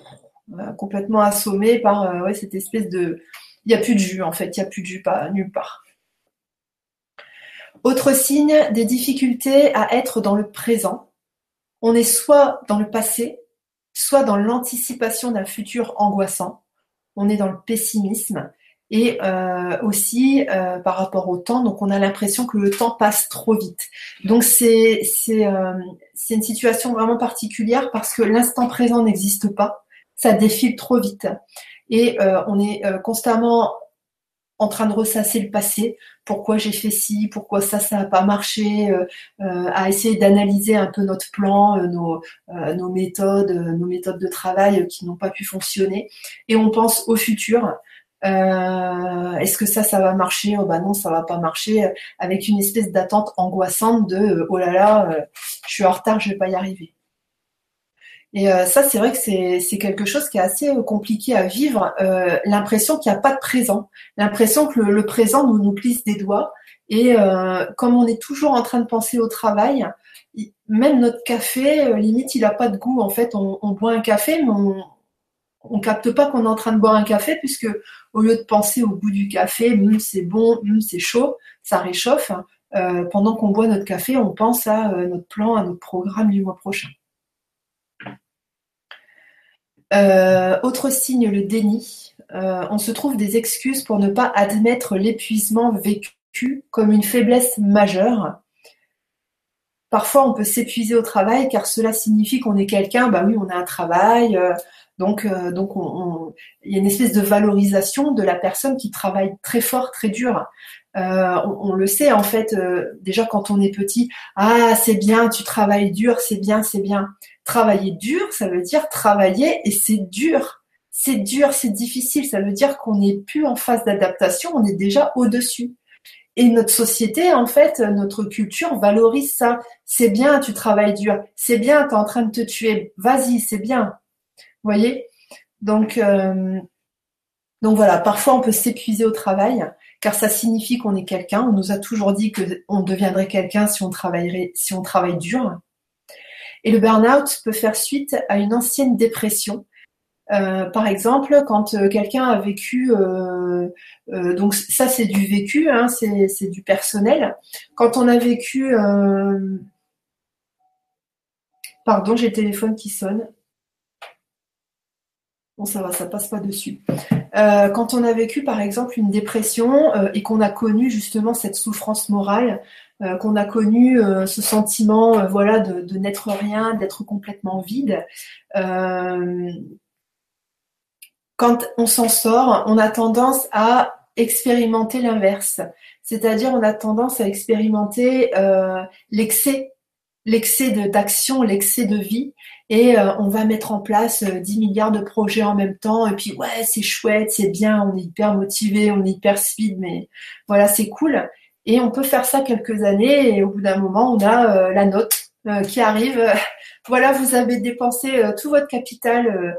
euh, complètement assommé par euh, cette espèce de... Il n'y a plus de jus, en fait, il n'y a plus de jus pas, nulle part. Autre signe, des difficultés à être dans le présent. On est soit dans le passé, soit dans l'anticipation d'un futur angoissant. On est dans le pessimisme et euh, aussi euh, par rapport au temps. Donc on a l'impression que le temps passe trop vite. Donc c'est c'est euh, c'est une situation vraiment particulière parce que l'instant présent n'existe pas. Ça défile trop vite et on est constamment en train de ressasser le passé, pourquoi j'ai fait ci, pourquoi ça, ça n'a pas marché, euh, euh, à essayer d'analyser un peu notre plan, euh, nos, méthodes, nos méthodes de travail qui n'ont pas pu fonctionner. Et on pense au futur. Est-ce que ça, ça va marcher? Oh bah non, ça va pas marcher. Avec une espèce d'attente angoissante de oh là là, je suis en retard, je vais pas y arriver. Et euh, ça, c'est vrai que c'est quelque chose qui est assez euh, compliqué à vivre. Euh, l'impression qu'il n'y a pas de présent, l'impression que le, présent nous nous glisse des doigts. Et comme on est toujours en train de penser au travail, même notre café, limite, il n'a pas de goût. En fait, on, on, boit un café, mais on, on capte pas qu'on est en train de boire un café, puisque au lieu de penser au goût du café, hum, c'est bon, hum, c'est chaud, ça réchauffe. pendant qu'on boit notre café, on pense à notre plan, à notre programme du mois prochain. Euh, autre signe, le déni. Euh, on se trouve des excuses pour ne pas admettre l'épuisement vécu comme une faiblesse majeure. Parfois, on peut s'épuiser au travail car cela signifie qu'on est quelqu'un. Bah oui, on a un travail, euh, donc donc il y a une espèce de valorisation de la personne qui travaille très fort, très dur. On, on, le sait en fait déjà quand on est petit. Ah, c'est bien, tu travailles dur, c'est bien, c'est bien. Travailler dur, ça veut dire travailler et c'est dur. C'est dur, c'est difficile. Ça veut dire qu'on n'est plus en phase d'adaptation, on est déjà au-dessus. Et notre société, en fait, notre culture valorise ça. C'est bien, tu travailles dur. C'est bien, tu es en train de te tuer. Vas-y, c'est bien. Voyez? Donc, euh, donc voilà, parfois on peut s'épuiser au travail, car ça signifie qu'on est quelqu'un. On nous a toujours dit qu'on deviendrait quelqu'un si on travaillerait, si on travaille dur. Et le burn-out peut faire suite à une ancienne dépression. Euh, par exemple, quand euh, quelqu'un a vécu, euh, donc ça c'est du vécu, hein, c'est du personnel. Quand on a vécu, pardon, j'ai le téléphone qui sonne. Bon, ça va, ça passe pas dessus. quand on a vécu, par exemple, une dépression et qu'on a connu justement cette souffrance morale, euh, qu'on a connu euh, ce sentiment euh, voilà de, n'être rien, d'être complètement vide. quand on s'en sort, on a tendance à expérimenter l'inverse, c'est-à-dire on a tendance à expérimenter l'excès, l'excès d'action, l'excès de vie, et on va mettre en place 10 milliards de projets en même temps, et puis ouais c'est chouette, c'est bien, on est hyper motivé, on est hyper speed, mais voilà c'est cool. Et on peut faire ça quelques années et au bout d'un moment, on a euh, la note euh, qui arrive. (laughs) voilà, vous avez dépensé euh, tout votre capital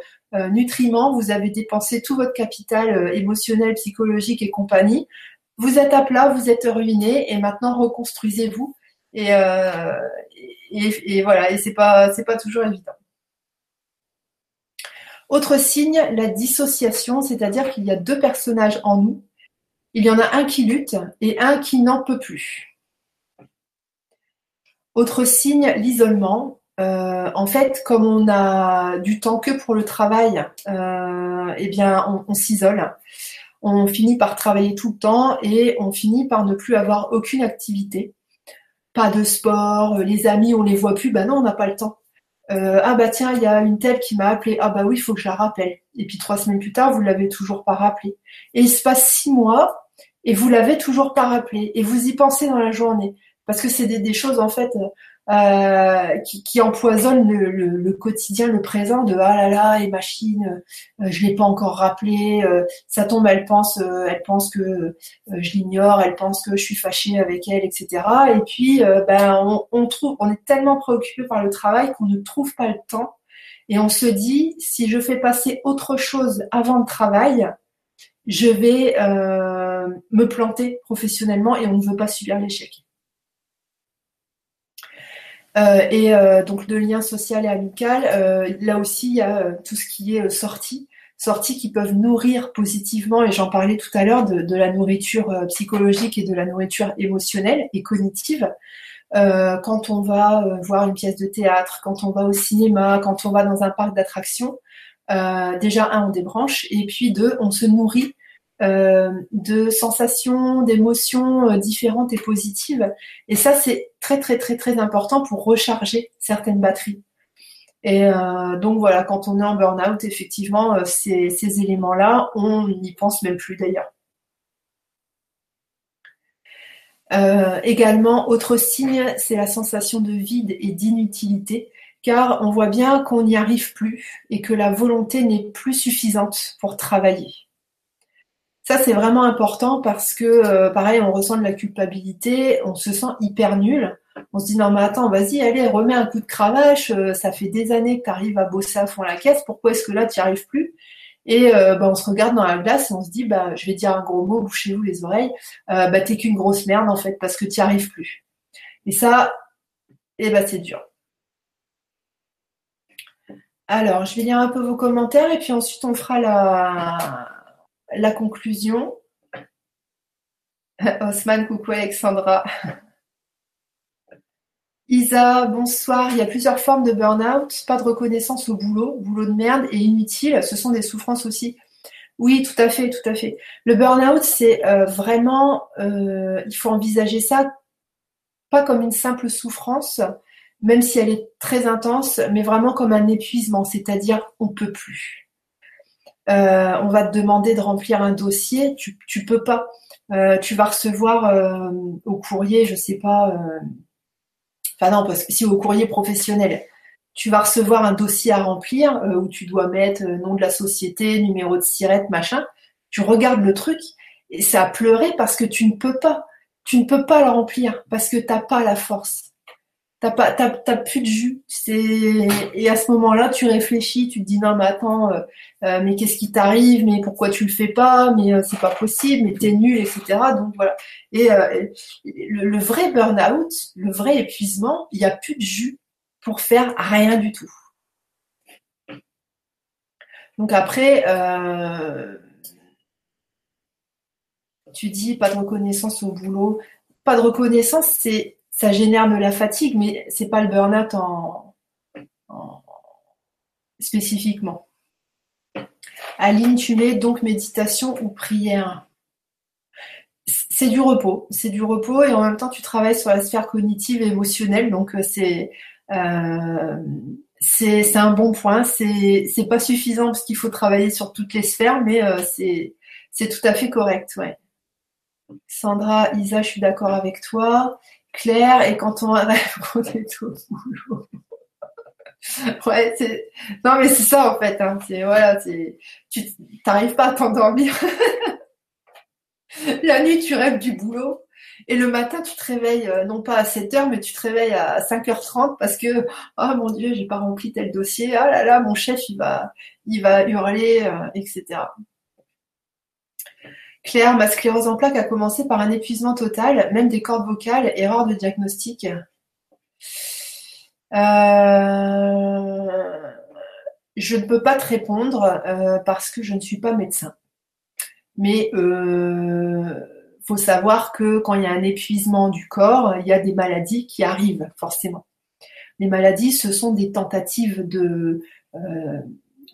nutriments, vous avez dépensé tout votre capital émotionnel, psychologique et compagnie. Vous êtes à plat, vous êtes ruiné et maintenant reconstruisez-vous. Et, et, voilà, et c'est pas c'est pas toujours évident. Autre signe, la dissociation, c'est-à-dire qu'il y a deux personnages en nous. Il y en a un qui lutte et un qui n'en peut plus. Autre signe, l'isolement. Euh, en fait, comme on a du temps que pour le travail, euh, eh bien, on, s'isole. On finit par travailler tout le temps et on finit par ne plus avoir aucune activité. Pas de sport, les amis, on les voit plus. Ben non, on n'a pas le temps. Euh, ah bah tiens, il y a une telle qui m'a appelé. Ah bah oui, il faut que je la rappelle. Et puis trois semaines plus tard, vous l'avez toujours pas rappelé. Et il se passe six mois et vous l'avez toujours pas rappelé. Et vous y pensez dans la journée parce que c'est des, choses en fait euh, qui, qui, empoisonnent le, quotidien, le présent de ah là là et machine, euh, je l'ai pas encore rappelé, euh, ça tombe, elle pense, euh, elle pense que je l'ignore, elle pense que je suis fâchée avec elle, etc. Et puis ben on, on, trouve, on est tellement préoccupé par le travail qu'on ne trouve pas le temps et on se dit si je fais passer autre chose avant le travail, je vais me planter professionnellement et on ne veut pas subir l'échec. Euh, et euh, donc le lien social et amical, euh, là aussi il y a tout ce qui est sortie, sorties qui peuvent nourrir positivement, et j'en parlais tout à l'heure, de, la nourriture psychologique et de la nourriture émotionnelle et cognitive. quand on va voir une pièce de théâtre, quand on va au cinéma, quand on va dans un parc d'attractions, déjà un on débranche et puis deux on se nourrit euh, de sensations, d'émotions euh, différentes et positives. Et ça, c'est très très très très important pour recharger certaines batteries. Et euh, donc voilà, quand on est en burn-out, effectivement, ces, ces éléments-là, on n'y pense même plus d'ailleurs. également, autre signe, c'est la sensation de vide et d'inutilité, car on voit bien qu'on n'y arrive plus et que la volonté n'est plus suffisante pour travailler. Ça, c'est vraiment important parce que, euh, pareil, on ressent de la culpabilité, on se sent hyper nul. On se dit, non, mais attends, vas-y, allez, remets un coup de cravache. Euh, ça fait des années que tu à bosser à fond la caisse. Pourquoi est-ce que là, tu n'y arrives plus? Et euh, bah, on se regarde dans la glace et on se dit, bah, je vais dire un gros mot, bouchez-vous les oreilles. bah, t'es qu'une grosse merde, en fait, parce que tu n'y arrives plus. Et ça, eh bah, c'est dur. Alors, je vais lire un peu vos commentaires et puis ensuite on fera la, la conclusion. Osman, coucou Alexandra. Isa, bonsoir. Il y a plusieurs formes de burn-out. Pas de reconnaissance au boulot, boulot de merde et inutile. Ce sont des souffrances aussi. Oui, tout à fait, tout à fait. Le burn-out, c'est euh, vraiment, euh, il faut envisager ça pas comme une simple souffrance, même si elle est très intense, mais vraiment comme un épuisement, c'est-à-dire on peut plus. Euh, on va te demander de remplir un dossier, tu, tu peux pas. Euh, tu vas recevoir euh, au courrier, je sais pas, enfin non, parce que si au courrier professionnel, tu vas recevoir un dossier à remplir où tu dois mettre nom de la société, numéro de sirette, machin. Tu regardes le truc et ça a pleuré parce que tu ne peux pas. Tu ne peux pas le remplir parce que t'as pas la force t'as pas plus de jus et à ce moment-là tu réfléchis tu te dis non mais attends euh, euh, mais qu'est-ce qui t'arrive? Mais pourquoi tu le fais pas? Mais euh, c'est pas possible mais t'es nul etc donc voilà. Et le, vrai burn-out le vrai épuisement il y a plus de jus pour faire rien du tout. Donc après tu dis pas de reconnaissance au boulot. Pas de reconnaissance c'est ça génère de la fatigue, mais c'est pas le burn-out en, spécifiquement. Aline, tu mets donc méditation ou prière? C'est du repos, c'est du repos et en même temps tu travailles sur la sphère cognitive et émotionnelle, donc euh, c'est euh, c'est un bon point. C'est pas suffisant parce qu'il faut travailler sur toutes les sphères, mais euh, c'est tout à fait correct, ouais. Sandra, Isa, je suis d'accord avec toi. Claire et quand on rêve, on est tout boulot. (laughs) ouais, c'est... non mais c'est ça en fait. Hein. C'est voilà, c'est tu t'arrives pas à t'endormir. (laughs) La nuit, tu rêves du boulot. Et le matin, tu te réveilles, euh, non pas à 7 heures, mais tu te réveilles à 5h30 parce que, oh mon Dieu, j'ai pas rempli tel dossier. Ah là là, mon chef, il va, il va hurler, euh, etc. Claire, ma sclérose en plaques a commencé par un épuisement total, même des cordes vocales, erreur de diagnostic. Euh, je ne peux pas te répondre parce que je ne suis pas médecin. Mais il faut savoir que quand il y a un épuisement du corps, il y a des maladies qui arrivent forcément. Les maladies, ce sont des tentatives de,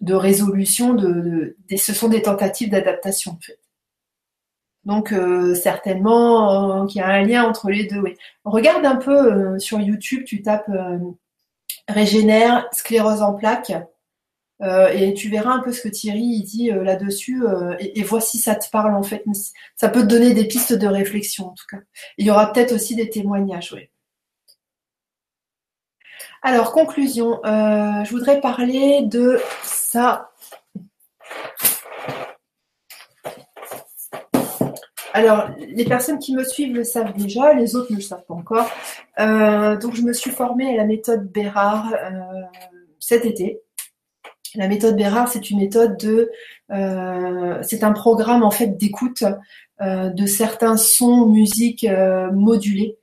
de résolution, de, ce sont des tentatives d'adaptation en fait. Donc euh, certainement euh, qu'il y a un lien entre les deux. Regarde un peu euh, sur YouTube, tu tapes régénère, sclérose en plaques, et tu verras un peu ce que Thierry dit là-dessus, et, vois si ça te parle en fait. Ça peut te donner des pistes de réflexion en tout cas. Il y aura peut-être aussi des témoignages. Alors, conclusion, je voudrais parler de ça Alors, les personnes qui me suivent le savent déjà, les autres ne le savent pas encore. Euh, donc, je me suis formée à la méthode Bérard euh, cet été. La méthode Bérard, c'est une méthode de, euh, c'est un programme en fait d'écoute de certains sons, musiques modulés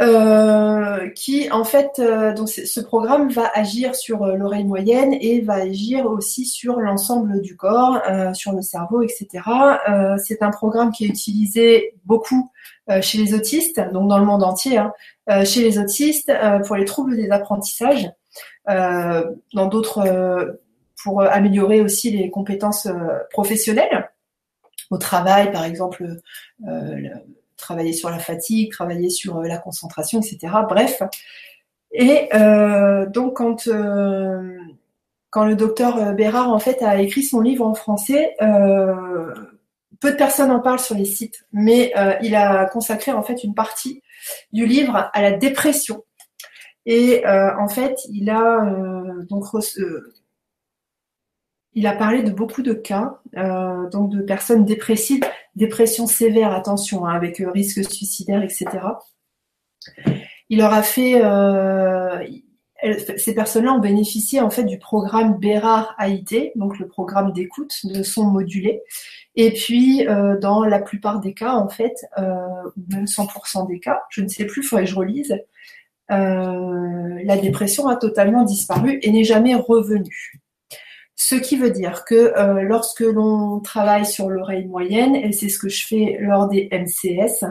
euh, qui en fait, euh, donc ce programme va agir sur euh, l'oreille moyenne et va agir aussi sur l'ensemble du corps, sur le cerveau, etc. c'est un programme qui est utilisé beaucoup chez les autistes, donc dans le monde entier, hein, chez les autistes pour les troubles des apprentissages, dans d'autres pour améliorer aussi les compétences professionnelles au travail, par exemple travailler sur la fatigue, travailler sur euh, la concentration, etc. Bref. Et euh, donc quand euh, quand le docteur Bérard en fait a écrit son livre en français, peu de personnes en parlent sur les sites, mais il a consacré en fait une partie du livre à la dépression. Et en fait, il a donc il a parlé de beaucoup de cas, donc de personnes dépressives, dépression sévère, attention, hein, avec euh, risque suicidaire, etc. Il leur a fait, euh, ces personnes-là ont bénéficié en fait du programme Bérard AIT, donc le programme d'écoute de son modulé. Et puis, dans la plupart des cas, en fait, même 100% des cas, je ne sais plus, il faudrait que je relise, la dépression a totalement disparu et n'est jamais revenue. Ce qui veut dire que euh, lorsque l'on travaille sur l'oreille moyenne, et c'est ce que je fais lors des MCS,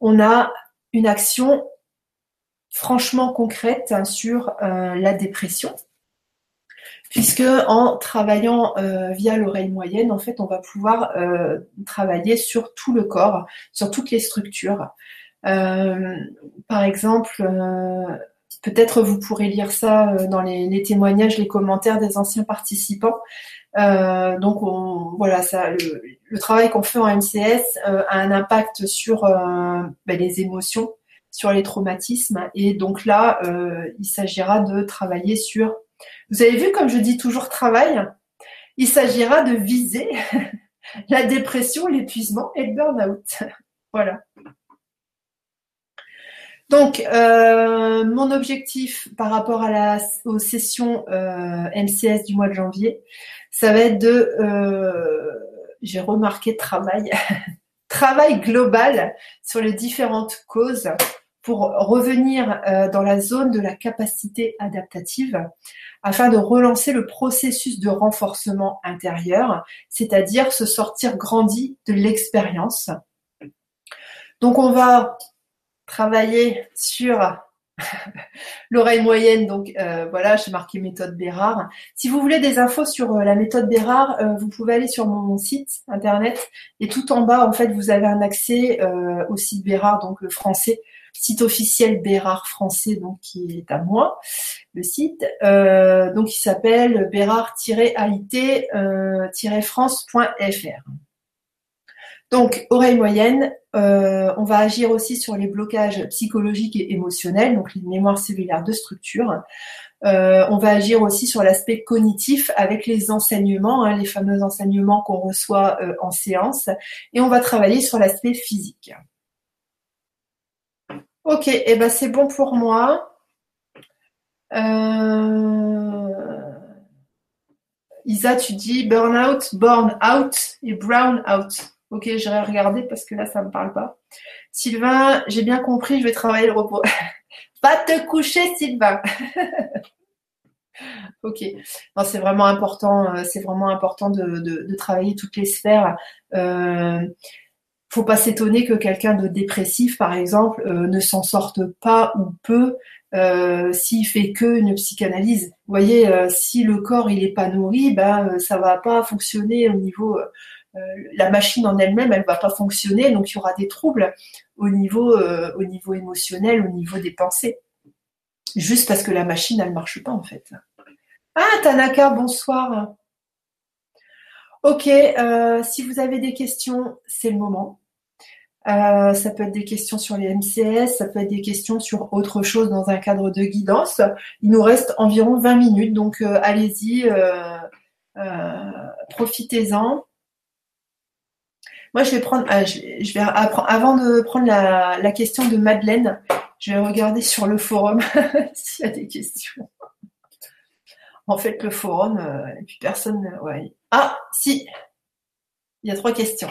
on a une action franchement concrète sur euh, la dépression. Puisque en travaillant euh, via l'oreille moyenne, en fait, on va pouvoir travailler sur tout le corps, sur toutes les structures. par exemple, Peut-être vous pourrez lire ça euh, dans les, témoignages, les commentaires des anciens participants. Euh, donc voilà, ça, le, travail qu'on fait en MCS euh, a un impact sur ben, les émotions, sur les traumatismes. Et donc là, il s'agira de travailler sur. Vous avez vu, comme je dis toujours travail, il s'agira de viser (laughs) la dépression, l'épuisement et le burn-out. (laughs) voilà. Donc, euh, mon objectif par rapport aux sessions euh, MCS du mois de janvier, ça va être de, euh, j'ai remarqué travail, (laughs) travail global sur les différentes causes pour revenir dans la zone de la capacité adaptative afin de relancer le processus de renforcement intérieur, c'est-à-dire se sortir grandi de l'expérience. Donc on va travailler sur (laughs) l'oreille moyenne. Donc euh, voilà, j'ai marqué méthode Bérard. Si vous voulez des infos sur euh, la méthode Bérard, euh, vous pouvez aller sur mon site internet et tout en bas, en fait, vous avez un accès au site Bérard, donc le français, site officiel Bérard français, donc qui est à moi, le site. donc il s'appelle bérard-ait-france.fr. Donc, oreille moyenne, euh, on va agir aussi sur les blocages psychologiques et émotionnels, donc les mémoires cellulaires de structure. Euh, on va agir aussi sur l'aspect cognitif avec les enseignements, hein, les fameux enseignements qu'on reçoit euh, en séance, et on va travailler sur l'aspect physique. Ok, et eh ben c'est bon pour moi. Isa, tu dis burn-out, burn out et brown out. Ok, j'irai regarder parce que là, ça me parle pas. Sylvain, j'ai bien compris, je vais travailler le repos. (laughs) Va te coucher, Sylvain. (laughs) Ok. c'est vraiment important. Euh, c'est vraiment important de, travailler toutes les sphères. Euh, faut pas s'étonner que quelqu'un de dépressif, par exemple, euh, ne s'en sorte pas ou peu euh, s'il fait que une psychanalyse. Vous voyez, si le corps il est pas nourri, bah ça va pas fonctionner au niveau. La machine en elle-même, elle va pas fonctionner, donc il y aura des troubles au niveau, au niveau émotionnel, au niveau des pensées juste parce que la machine, elle marche pas en fait. Ah, Tanaka, bonsoir. Ok, euh, si vous avez des questions, c'est le moment. Euh, ça peut être des questions sur les MCS, ça peut être des questions sur autre chose dans un cadre de guidance. Il nous reste environ 20 minutes, donc euh, allez-y, profitez-en. Moi, je vais prendre, je, vais avant de prendre la question de Madeleine, je vais regarder sur le forum (laughs) s'il y a des questions. En fait, le forum, euh, et puis personne. Ouais. Ah, si Il y a trois questions.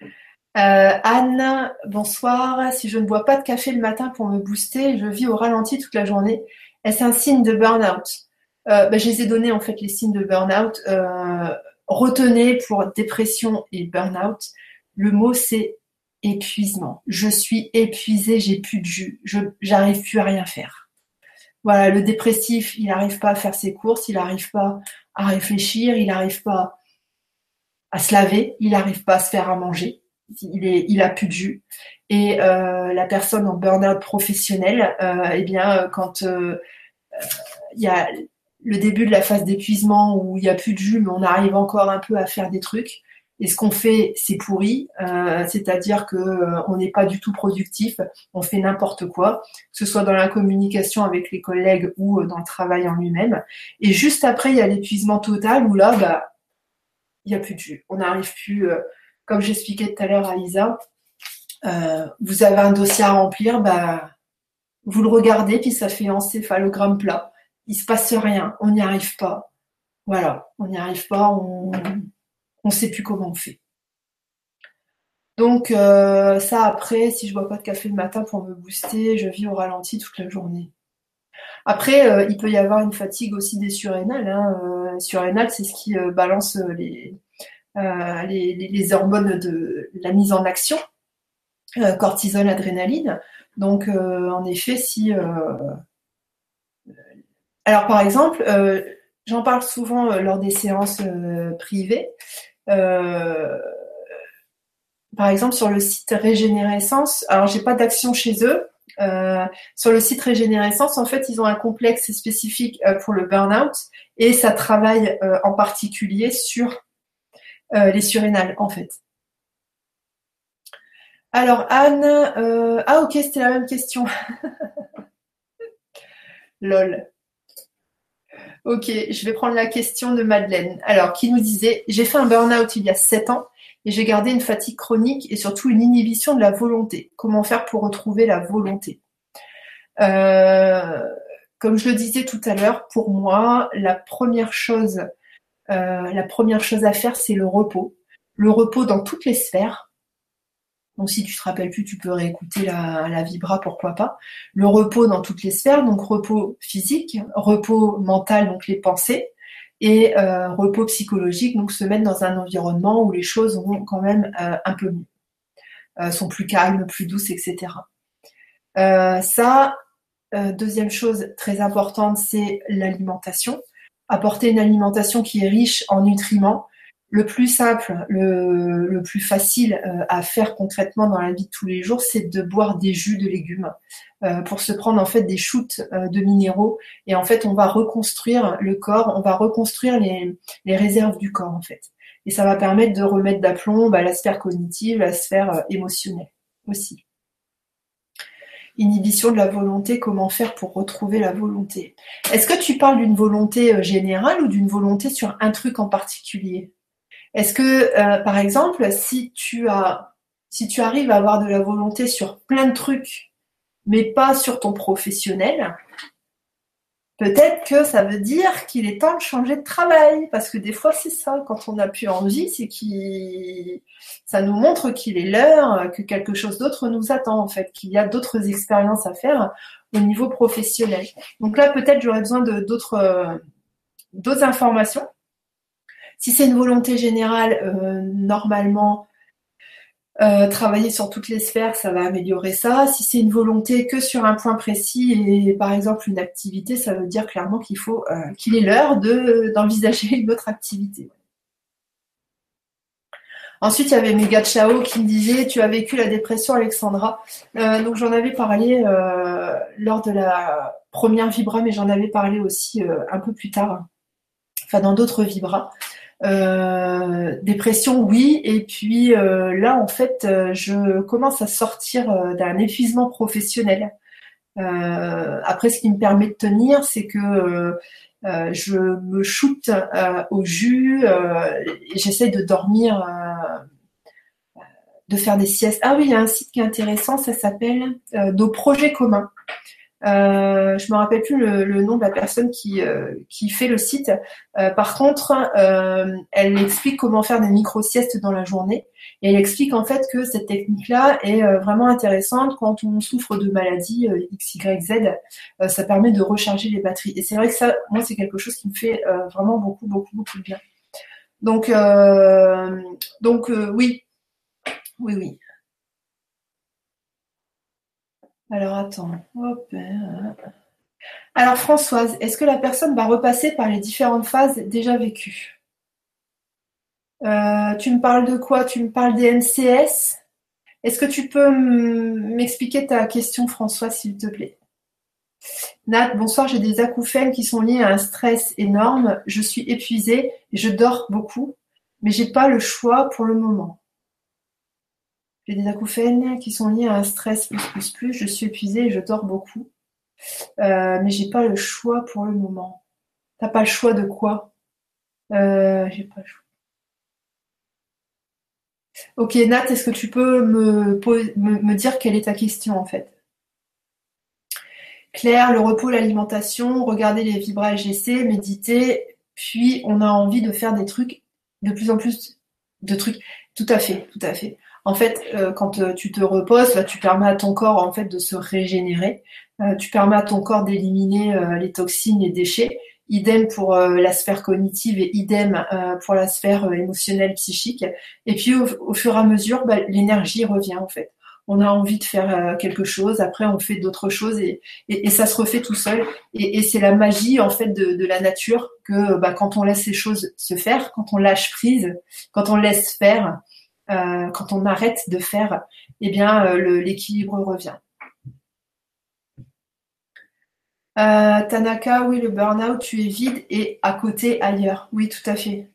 Euh, Anne, bonsoir. Si je ne bois pas de café le matin pour me booster, je vis au ralenti toute la journée. Est-ce un signe de burn-out? Euh, ben, Je les ai donnés en fait les signes de burn-out. Retenez pour dépression et burn-out, le mot c'est épuisement. Je suis épuisée, j'ai plus de jus, je j'arrive plus à rien faire. Voilà, le dépressif, il n'arrive pas à faire ses courses, il n'arrive pas à réfléchir, il n'arrive pas à se laver, il n'arrive pas à se faire à manger, il est, il a plus de jus. Et euh, la personne en burn-out professionnel, euh, eh bien, quand euh, il y a le début de la phase d'épuisement où il n'y a plus de jus, mais on arrive encore un peu à faire des trucs, et ce qu'on fait, c'est pourri, euh, c'est-à-dire que euh, on n'est pas du tout productif, on fait n'importe quoi, que ce soit dans la communication avec les collègues ou euh, dans le travail en lui-même. Et juste après, il y a l'épuisement total où là, bah, il n'y a plus de jus. On n'arrive plus, comme j'expliquais tout à l'heure à Isa, vous avez un dossier à remplir, bah, vous le regardez, puis ça fait encéphalogramme plat. Il se passe rien, on n'y arrive pas. Voilà, on n'y arrive pas, on ne sait plus comment on fait. Donc euh, ça après, si je bois pas de café le matin pour me booster, je vis au ralenti toute la journée. Après, euh, il peut y avoir une fatigue aussi des surrénales. Hein. Euh, surrénales, c'est ce qui balance les, les, hormones de la mise en action, cortisol, adrénaline. Donc en effet, si alors par exemple, j'en parle souvent lors des séances privées. Euh, par exemple, sur le site Régénérescence, alors j'ai pas d'action chez eux. Euh, sur le site Régénérescence, en fait, ils ont un complexe spécifique euh, pour le burn-out et ça travaille en particulier sur les surrénales, en fait. Alors Anne, ah ok, c'était la même question. (laughs) Lol. Ok, je vais prendre la question de Madeleine. Alors, qui nous disait J'ai fait un burn-out il y a 7 ans et j'ai gardé une fatigue chronique et surtout une inhibition de la volonté. Comment faire pour retrouver la volonté euh, Comme je le disais tout à l'heure, pour moi, la première chose, euh, la première chose à faire, c'est le repos. Le repos dans toutes les sphères, donc si tu te rappelles plus, tu peux réécouter la, vibra, pourquoi pas. Le repos dans toutes les sphères, donc repos physique, repos mental, donc les pensées, et euh, repos psychologique, donc se mettre dans un environnement où les choses vont quand même euh, un peu mieux, euh, sont plus calmes, plus douces, etc. ça, deuxième chose très importante, c'est l'alimentation. Apporter une alimentation qui est riche en nutriments, le plus simple, le, plus facile euh, à faire concrètement dans la vie de tous les jours, c'est de boire des jus de légumes euh, pour se prendre en fait des shoots euh, de minéraux et en fait on va reconstruire le corps, on va reconstruire les, réserves du corps en fait. Et ça va permettre de remettre d'aplomb bah, la sphère cognitive, la sphère émotionnelle aussi. Inhibition de la volonté, comment faire pour retrouver la volonté Est-ce que tu parles d'une volonté générale ou d'une volonté sur un truc en particulier? Est-ce que, euh, par exemple, si tu as, si tu arrives à avoir de la volonté sur plein de trucs, mais pas sur ton professionnel, Peut-être que ça veut dire qu'il est temps de changer de travail, parce que des fois c'est ça, quand on n'a plus envie, c'est qu'il, ça nous montre qu'il est l'heure, que quelque chose d'autre nous attend en fait, qu'il y a d'autres expériences à faire au niveau professionnel. Donc là, peut-être j'aurais besoin d'autres, d'autres informations. Si c'est une volonté générale, euh, normalement, euh, travailler sur toutes les sphères, ça va améliorer ça. Si c'est une volonté que sur un point précis et par exemple une activité, ça veut dire clairement qu'il faut euh, qu'il est l'heure de d'envisager une autre activité. Ensuite, il y avait Mega Chao qui me disait Tu as vécu la dépression, Alexandra. donc j'en avais parlé lors de la première Vibra, mais j'en avais parlé aussi un peu plus tard, enfin dans d'autres Vibras. Euh, dépression, oui. Et puis euh, là, en fait, euh, je commence à sortir d'un épuisement professionnel. après, ce qui me permet de tenir, c'est que je me shoote au jus j'essaie de dormir, de faire des siestes. Ah oui, il y a un site qui est intéressant, ça s'appelle Nos projets communs. Euh, je me rappelle plus le, nom de la personne qui, euh, qui fait le site. Euh, par contre, euh, elle explique comment faire des micro-siestes dans la journée. Et elle explique en fait que cette technique-là est vraiment intéressante quand on souffre de maladies X, Y, Z. ça permet de recharger les batteries. Et c'est vrai que ça, moi, c'est quelque chose qui me fait vraiment beaucoup, beaucoup, beaucoup de bien. Donc, donc oui, oui, oui. Alors attends. Hein. Alors Françoise, est-ce que la personne va repasser par les différentes phases déjà vécues? Euh, Tu me parles de quoi? Tu me parles des MCS Est-ce que tu peux m'expliquer ta question Françoise s'il te plaît? Nat, bonsoir, j'ai des acouphènes qui sont liés à un stress énorme. Je suis épuisée je dors beaucoup, mais j'ai pas le choix pour le moment. J'ai des acouphènes qui sont liés à un stress plus plus plus. Je suis épuisée et je dors beaucoup. Euh, mais j'ai pas le choix pour le moment. T'as pas le choix de quoi? Euh, J'ai pas le choix. Ok Nat, est-ce que tu peux me, me, dire quelle est ta question en fait? Claire, le repos, l'alimentation, regarder les vibrages GC, méditer, puis on a envie de faire des trucs, de plus en plus de trucs. Tout à fait, tout à fait. En fait, euh, quand euh, tu te reposes, tu permets à ton corps en fait de se régénérer. Euh, tu permets à ton corps d'éliminer les toxines, les déchets. Idem pour la sphère cognitive et idem pour la sphère émotionnelle, psychique. Et puis au, fur et à mesure, bah, l'énergie revient en fait. On a envie de faire quelque chose, après on fait d'autres choses et, ça se refait tout seul. Et, c'est la magie en fait de, la nature que bah, quand on laisse ces choses se faire, quand on lâche prise, quand on laisse faire, euh, quand on arrête de faire, eh bien, euh, l'équilibre revient. Euh, Tanaka, oui, le burn-out, tu es vide et à côté, ailleurs. Oui, tout à fait.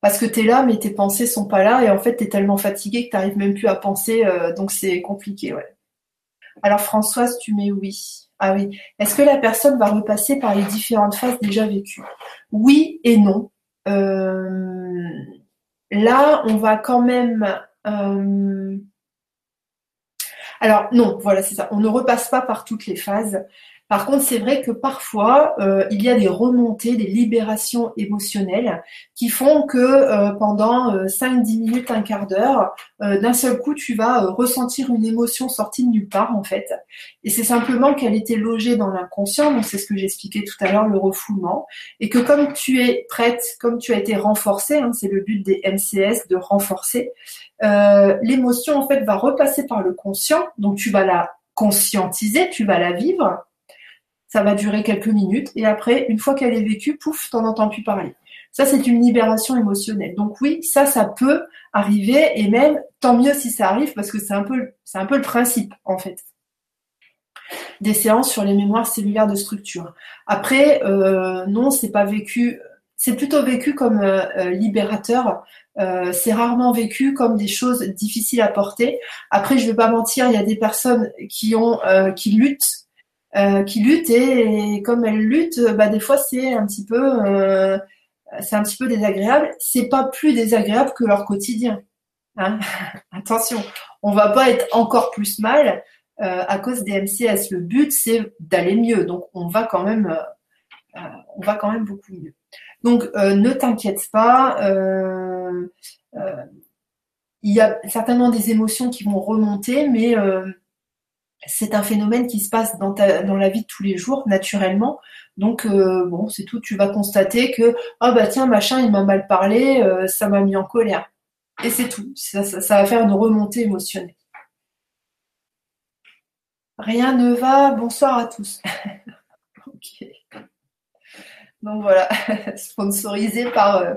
Parce que tu es là, mais tes pensées sont pas là, et en fait, tu es tellement fatigué que tu n'arrives même plus à penser, donc c'est compliqué, ouais. Alors, Françoise, tu mets oui. Ah oui. Est-ce que la personne va repasser par les différentes phases déjà vécues? Oui et non. Là, on va quand même. Euh, alors non, voilà, c'est ça. On ne repasse pas par toutes les phases. Par contre, c'est vrai que parfois, euh, il y a des remontées, des libérations émotionnelles qui font que euh, pendant 5-10 euh, minutes, un quart d'heure, d'un seul coup, tu vas ressentir une émotion sortie de nulle part, en fait. Et c'est simplement qu'elle était logée dans l'inconscient, donc c'est ce que j'expliquais tout à l'heure, le refoulement, et que comme tu es prête, comme tu as été renforcée, hein, c'est le but des MCS, de renforcer, l'émotion, en fait, va repasser par le conscient, donc tu vas la conscientiser, tu vas la vivre, ça va durer quelques minutes et après, une fois qu'elle est vécue, pouf, t'en entends plus parler. Ça, c'est une libération émotionnelle. Donc oui, ça, ça peut arriver et même tant mieux si ça arrive parce que c'est un peu, c'est un peu le principe en fait des séances sur les mémoires cellulaires de structure. Après, euh, non, c'est pas vécu. C'est plutôt vécu comme euh, euh, libérateur. c'est rarement vécu comme des choses difficiles à porter. Après, je vais pas mentir, il y a des personnes qui ont qui luttent euh, qui luttent et, comme elles luttent, bah, des fois c'est un petit peu euh, c'est un petit peu désagréable. C'est pas plus désagréable que leur quotidien. Hein (laughs) Attention, on va pas être encore plus mal euh, à cause des MCS. Le but c'est d'aller mieux, donc on va quand même on va quand même beaucoup mieux. Donc, ne t'inquiète pas. il y a certainement des émotions qui vont remonter, mais c'est un phénomène qui se passe dans, dans la vie de tous les jours, naturellement. Donc, bon, c'est tout. Tu vas constater que, ah bah tiens, machin, il m'a mal parlé, ça m'a mis en colère. Et c'est tout. Ça, va faire une remontée émotionnelle. Rien ne va. Bonsoir à tous. (laughs) ok. Donc voilà, (laughs) sponsorisé par euh,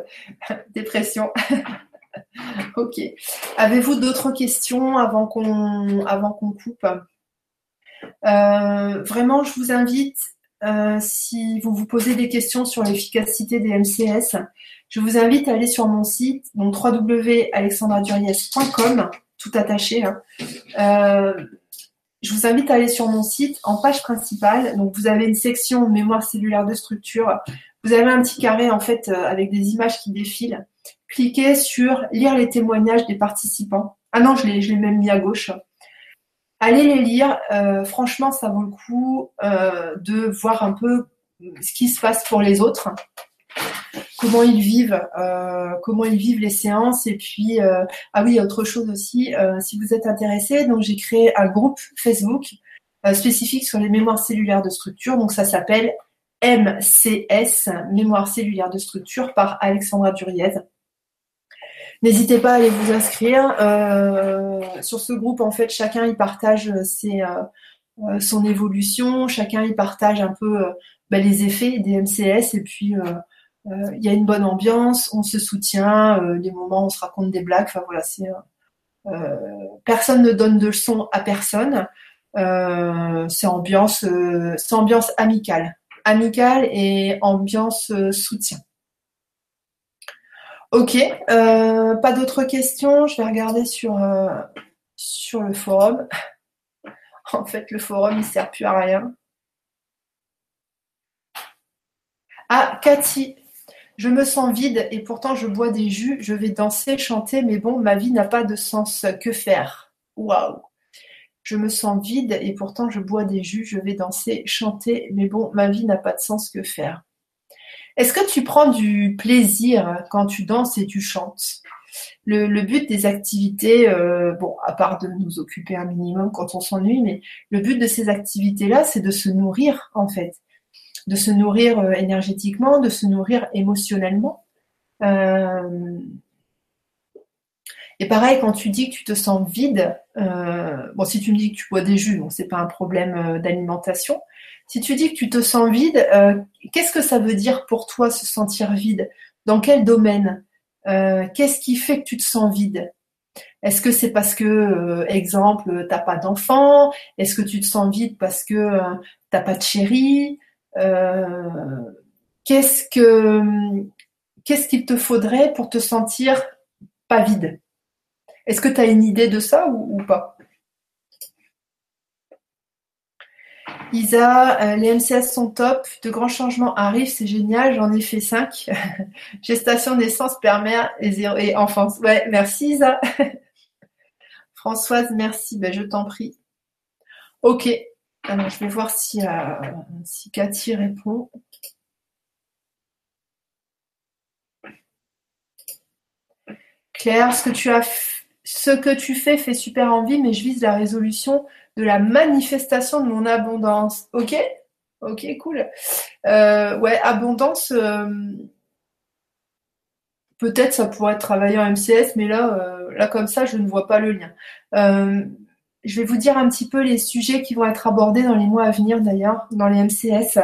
(laughs) Dépression. ok. Avez-vous d'autres questions avant qu'on avant qu'on coupe? euh, Vraiment, je vous invite, euh, si vous vous posez des questions sur l'efficacité des MCS, je vous invite à aller sur mon site, donc www.alexandraduriez.com, tout attaché. Hein. Euh, je vous invite à aller sur mon site en page principale. Donc vous avez une section mémoire cellulaire de structure. Vous avez un petit carré en fait euh, avec des images qui défilent. Cliquez sur lire les témoignages des participants. Ah non, je l'ai, même mis à gauche. Allez les lire. Euh, franchement, ça vaut le coup de voir un peu ce qui se passe pour les autres comment ils vivent, euh, comment ils vivent les séances. Et puis, euh, ah oui, autre chose aussi, euh, si vous êtes intéressé, donc j'ai créé un groupe Facebook spécifique sur les mémoires cellulaires de structure. Donc ça s'appelle MCS, mémoire cellulaire de structure, par Alexandra Duriez. N'hésitez pas à aller vous inscrire. sur ce groupe, en fait, chacun y partage ses, son évolution, chacun y partage un peu bah, les effets des MCS et puis euh, il y a une bonne ambiance, on se soutient, euh, les moments où on se raconte des blagues. Enfin voilà, c'est euh, personne ne donne de leçons à personne. c'est ambiance, ambiance amicale, amicale et ambiance soutien. Ok, pas d'autres questions. Je vais regarder sur sur le forum. (laughs) en fait, le forum il sert plus à rien. Ah, Cathy, je me sens vide et pourtant je bois des jus, je vais danser, chanter, mais bon, ma vie n'a pas de sens. Que faire? Waouh Je me sens vide et pourtant je bois des jus, je vais danser, chanter, mais bon, ma vie n'a pas de sens. Que faire? Est-ce que tu prends du plaisir quand tu danses et tu chantes? Le, but des activités, euh, bon, à part de nous occuper un minimum quand on s'ennuie, mais le but de ces activités-là, c'est de se nourrir en fait de se nourrir euh, énergétiquement, de se nourrir émotionnellement. Euh, et pareil, quand tu dis que tu te sens vide, bon, si tu me dis que tu bois des jus, bon, c'est pas un problème d'alimentation. Si tu dis que tu te sens vide, qu'est-ce que ça veut dire pour toi se sentir vide? Dans quel domaine? Qu'est-ce qui fait que tu te sens vide? Est-ce que c'est parce que, exemple, t'as pas d'enfant? Est-ce que tu te sens vide parce que t'as pas de chéri euh, qu'est-ce que qu'est-ce qu'il te faudrait pour te sentir pas vide? Est-ce que tu as une idée de ça ou, pas? Isa, euh, les MCS sont top, de grands changements arrivent, c'est génial, j'en ai fait 5. (laughs) Gestation, naissance, père-mère et, et enfance. Ouais, merci Isa. (laughs) Françoise, merci, ben, je t'en prie. Ok, alors, je vais voir si, euh, si Cathy répond. Claire, ce que tu as ce que tu fais fait super envie, mais je vise la résolution de la manifestation de mon abondance. Ok? Ok, cool. Euh, ouais, abondance, euh, peut-être ça pourrait travailler en MCS, mais là, là comme ça, je ne vois pas le lien. Je vais vous dire un petit peu les sujets qui vont être abordés dans les mois à venir d'ailleurs, dans les MCS.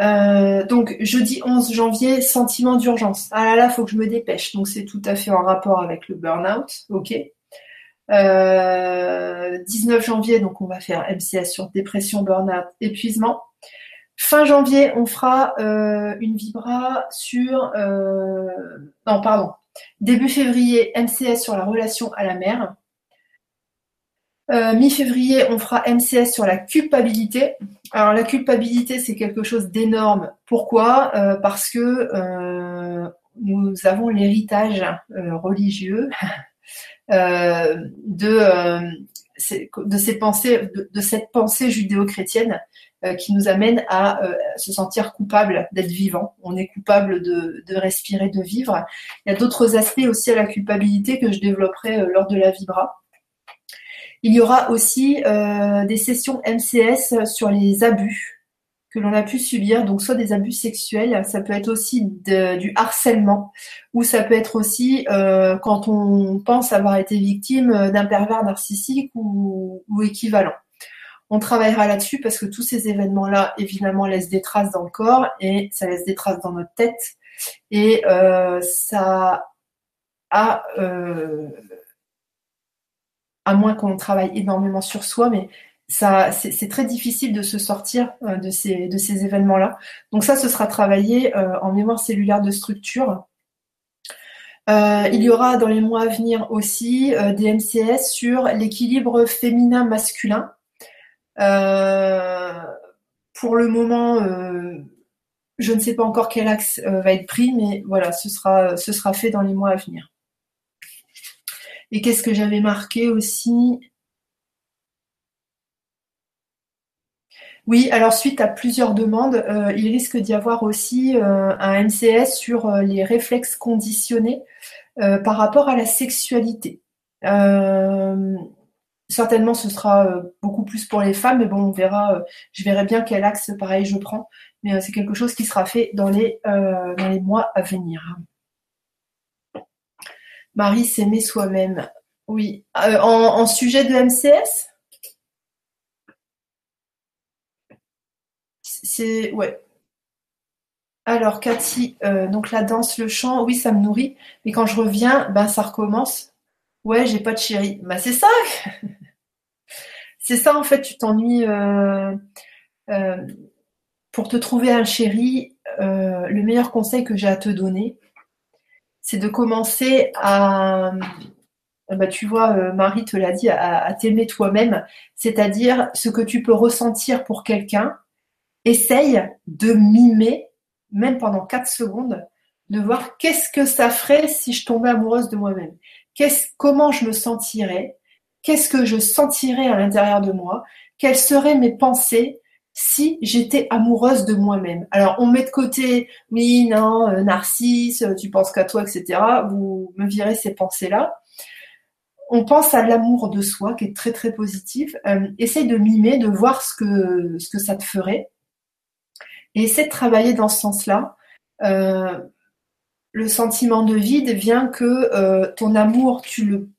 Euh, donc jeudi 11 janvier, sentiment d'urgence. Ah là là, faut que je me dépêche. Donc c'est tout à fait en rapport avec le burn-out. Ok? 19 euh, janvier, donc on va faire MCS sur dépression, burn-out, épuisement. Fin janvier, on fera euh, une vibra sur non pardon. Début février, MCS sur la relation à la mère. Euh, mi-février, on fera MCS sur la culpabilité. Alors la culpabilité, c'est quelque chose d'énorme. Pourquoi? Euh, Parce que euh, nous avons l'héritage religieux (laughs) de, de, ces pensées, de, cette pensée judéo-chrétienne qui nous amène à se sentir coupable d'être vivant. On est coupable de, de, respirer, de vivre. Il y a d'autres aspects aussi à la culpabilité que je développerai lors de la vibra. Il y aura aussi des sessions MCS sur les abus que l'on a pu subir, donc soit des abus sexuels, ça peut être aussi du harcèlement, ou ça peut être aussi euh, quand on pense avoir été victime d'un pervers narcissique ou, équivalent. On travaillera là-dessus parce que tous ces événements-là, évidemment, laissent des traces dans le corps et ça laisse des traces dans notre tête. Et euh, ça a, euh, à moins qu'on travaille énormément sur soi, mais c'est très difficile de se sortir euh, de ces, événements-là. Donc ça, ce sera travaillé euh, en mémoire cellulaire de structure. Euh, il y aura dans les mois à venir aussi des MCS sur l'équilibre féminin-masculin. pour le moment, je ne sais pas encore quel axe va être pris, mais voilà, ce sera fait dans les mois à venir. Et qu'est-ce que j'avais marqué aussi? Oui, alors suite à plusieurs demandes, euh, il risque d'y avoir aussi euh, un MCS sur euh, les réflexes conditionnés par rapport à la sexualité. certainement, ce sera beaucoup plus pour les femmes, mais bon, on verra. je verrai bien quel axe, pareil, je prends. Mais c'est quelque chose qui sera fait dans les dans les mois à venir. Marie, s'aimer soi-même. Oui. en sujet de MCS Alors Cathy, euh, donc la danse, le chant, oui, ça me nourrit. Mais quand je reviens, ben ça recommence. Ouais, j'ai pas de chéri. Bah c'est ça. (laughs) c'est ça en fait. Tu t'ennuies. Euh, euh, pour te trouver un chéri, le meilleur conseil que j'ai à te donner, c'est de commencer à, bah, tu vois, Marie te l'a dit, à t'aimer toi-même, c'est-à-dire ce que tu peux ressentir pour quelqu'un essaye de mimer, même pendant 4 secondes, de voir qu'est-ce que ça ferait si je tombais amoureuse de moi-même. Comment je me sentirais, qu'est-ce que je sentirais à l'intérieur de moi, quelles seraient mes pensées si j'étais amoureuse de moi-même? Alors on met de côté, oui, non, euh, narcisse, euh, tu penses qu'à toi, etc. Vous me virez ces pensées-là. On pense à l'amour de soi qui est très très positif. Euh, essaye de mimer, de voir ce que, ce que ça te ferait. Et essaie de travailler dans ce sens-là. Euh, le sentiment de vide vient que euh, ton amour, tu le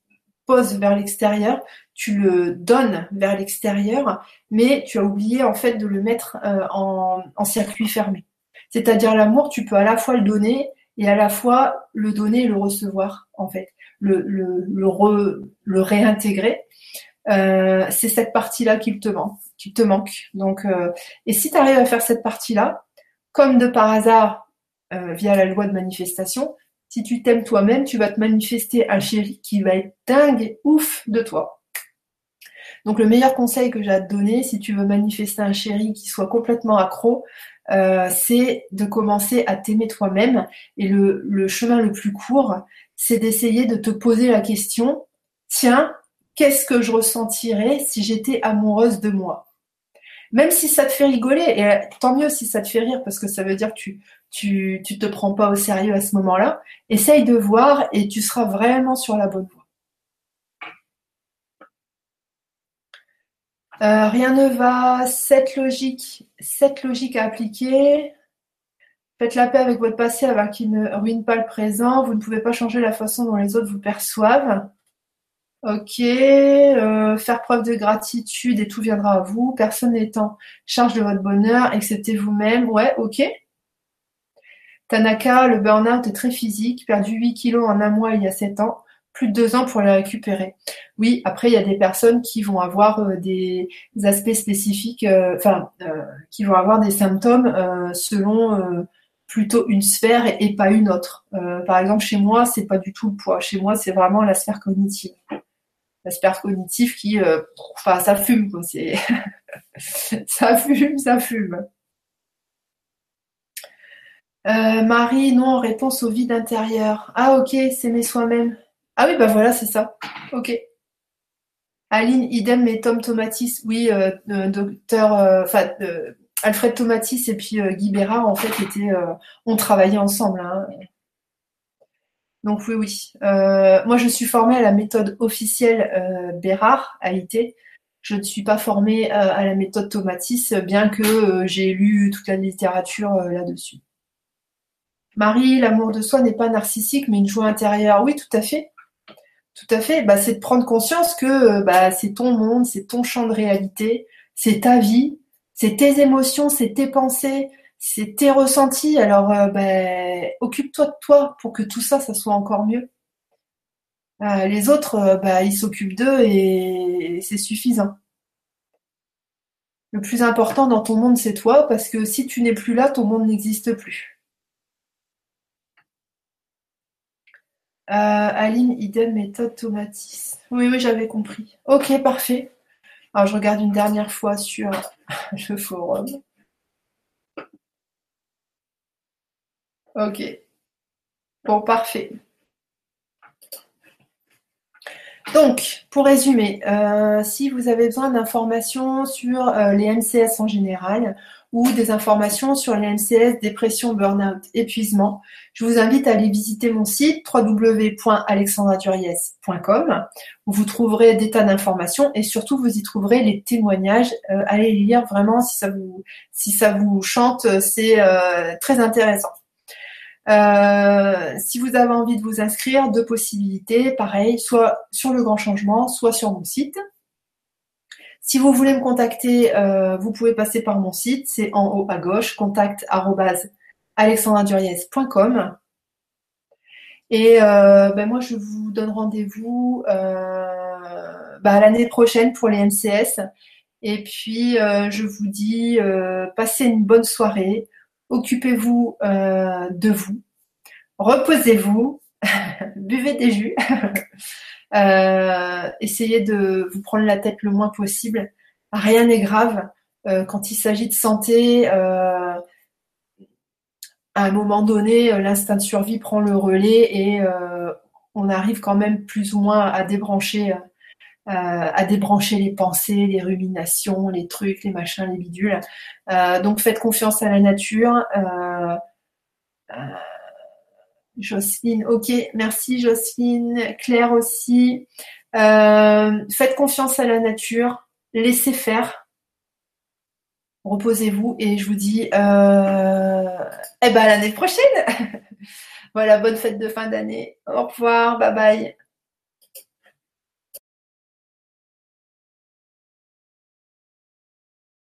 poses vers l'extérieur, tu le donnes vers l'extérieur, mais tu as oublié en fait de le mettre euh, en, circuit fermé. C'est-à-dire l'amour, tu peux à la fois le donner et à la fois le donner et le recevoir, en fait, le, réintégrer. c'est cette partie-là qui te manque qui te manque. Donc, euh, et si tu arrives à faire cette partie-là, comme de par hasard, euh, via la loi de manifestation, si tu t'aimes toi-même, tu vas te manifester un chéri qui va être dingue, ouf de toi. Donc le meilleur conseil que j'ai à te donner, si tu veux manifester un chéri qui soit complètement accro, euh, c'est de commencer à t'aimer toi-même. Et le, le chemin le plus court, c'est d'essayer de te poser la question, tiens, qu'est-ce que je ressentirais si j'étais amoureuse de moi? Même si ça te fait rigoler, et euh, tant mieux si ça te fait rire, parce que ça veut dire que tu, tu, tu te prends pas au sérieux à ce moment-là, essaye de voir et tu seras vraiment sur la bonne voie. Euh, rien ne va, cette logique, cette logique à appliquer. Faites la paix avec votre passé avant qu'il ne ruine pas le présent. Vous ne pouvez pas changer la façon dont les autres vous perçoivent. Ok, euh, faire preuve de gratitude et tout viendra à vous. Personne n'est en charge de votre bonheur, excepté vous-même. Ouais, ok. Tanaka, le burn-out est très physique, perdu 8 kilos en un mois il y a 7 ans, plus de 2 ans pour les récupérer. Oui, après il y a des personnes qui vont avoir euh, des aspects spécifiques, euh, enfin, qui vont avoir des symptômes selon plutôt une sphère et, pas une autre. par exemple, chez moi, c'est pas du tout le poids. Chez moi, c'est vraiment la sphère cognitive l'aspect cognitif qui, euh, enfin, ça fume, quoi. C'est, (laughs) ça fume, ça fume. Euh, Marie, non, réponse au vide intérieur. Ah, ok, s'aimer soi-même. Ah oui, bah voilà, c'est ça. Ok. Aline, idem, mais Tom Tomatis, oui, docteur, enfin, Alfred Tomatis et puis Guy Bérard, en fait, étaient, ont travaillé ensemble. Hein. Donc oui, oui. moi, je suis formée à la méthode officielle Bérard, AIT. Je ne suis pas formée à la méthode Tomatis, bien que j'ai lu toute la littérature là-dessus. Marie, l'amour de soi n'est pas narcissique, mais une joie intérieure. Oui, tout à fait. Tout à fait. Bah, c'est de prendre conscience que euh, bah, c'est ton monde, c'est ton champ de réalité, c'est ta vie, c'est tes émotions, c'est tes pensées, c'est tes ressentis. Alors, euh, bah, occupe-toi de toi pour que tout ça, ça soit encore mieux. Euh, les autres, bah, ils s'occupent d'eux et c'est suffisant. Le plus important dans ton monde, c'est toi, parce que si tu n'es plus là, ton monde n'existe plus. Euh, Aline, idem, méthode Tomatis. Oui, oui, j'avais compris. Ok, parfait. Alors, je regarde une dernière fois sur (laughs) le forum. Ok. Bon, parfait. Donc, pour résumer, euh, si vous avez besoin d'informations sur euh, les MCS en général ou des informations sur les MCS, dépression, burn-out, épuisement, je vous invite à aller visiter mon site www.alexandraduriez.com où vous trouverez des tas d'informations et surtout vous y trouverez les témoignages. Euh, allez lire vraiment si ça vous si ça vous chante, c'est euh, très intéressant. Euh, si vous avez envie de vous inscrire, deux possibilités, pareil, soit sur le grand changement, soit sur mon site. Si vous voulez me contacter, euh, vous pouvez passer par mon site, c'est en haut à gauche, contact Et euh, ben moi, je vous donne rendez-vous euh, ben l'année prochaine pour les MCS. Et puis, je vous dis, passez une bonne soirée, occupez-vous de vous, reposez-vous, (laughs) buvez des jus. (laughs) Euh, essayez de vous prendre la tête le moins possible. Rien n'est grave. Euh, quand il s'agit de santé, euh, à un moment donné, l'instinct de survie prend le relais et on arrive quand même plus ou moins à débrancher, à débrancher les pensées, les ruminations, les trucs, les machins, les bidules. donc faites confiance à la nature. Jocelyne, ok, merci Jocelyne, Claire aussi. Euh, faites confiance à la nature, laissez faire, reposez-vous et je vous dis euh, eh ben, l'année prochaine. (laughs) voilà, bonne fête de fin d'année. Au revoir, bye bye.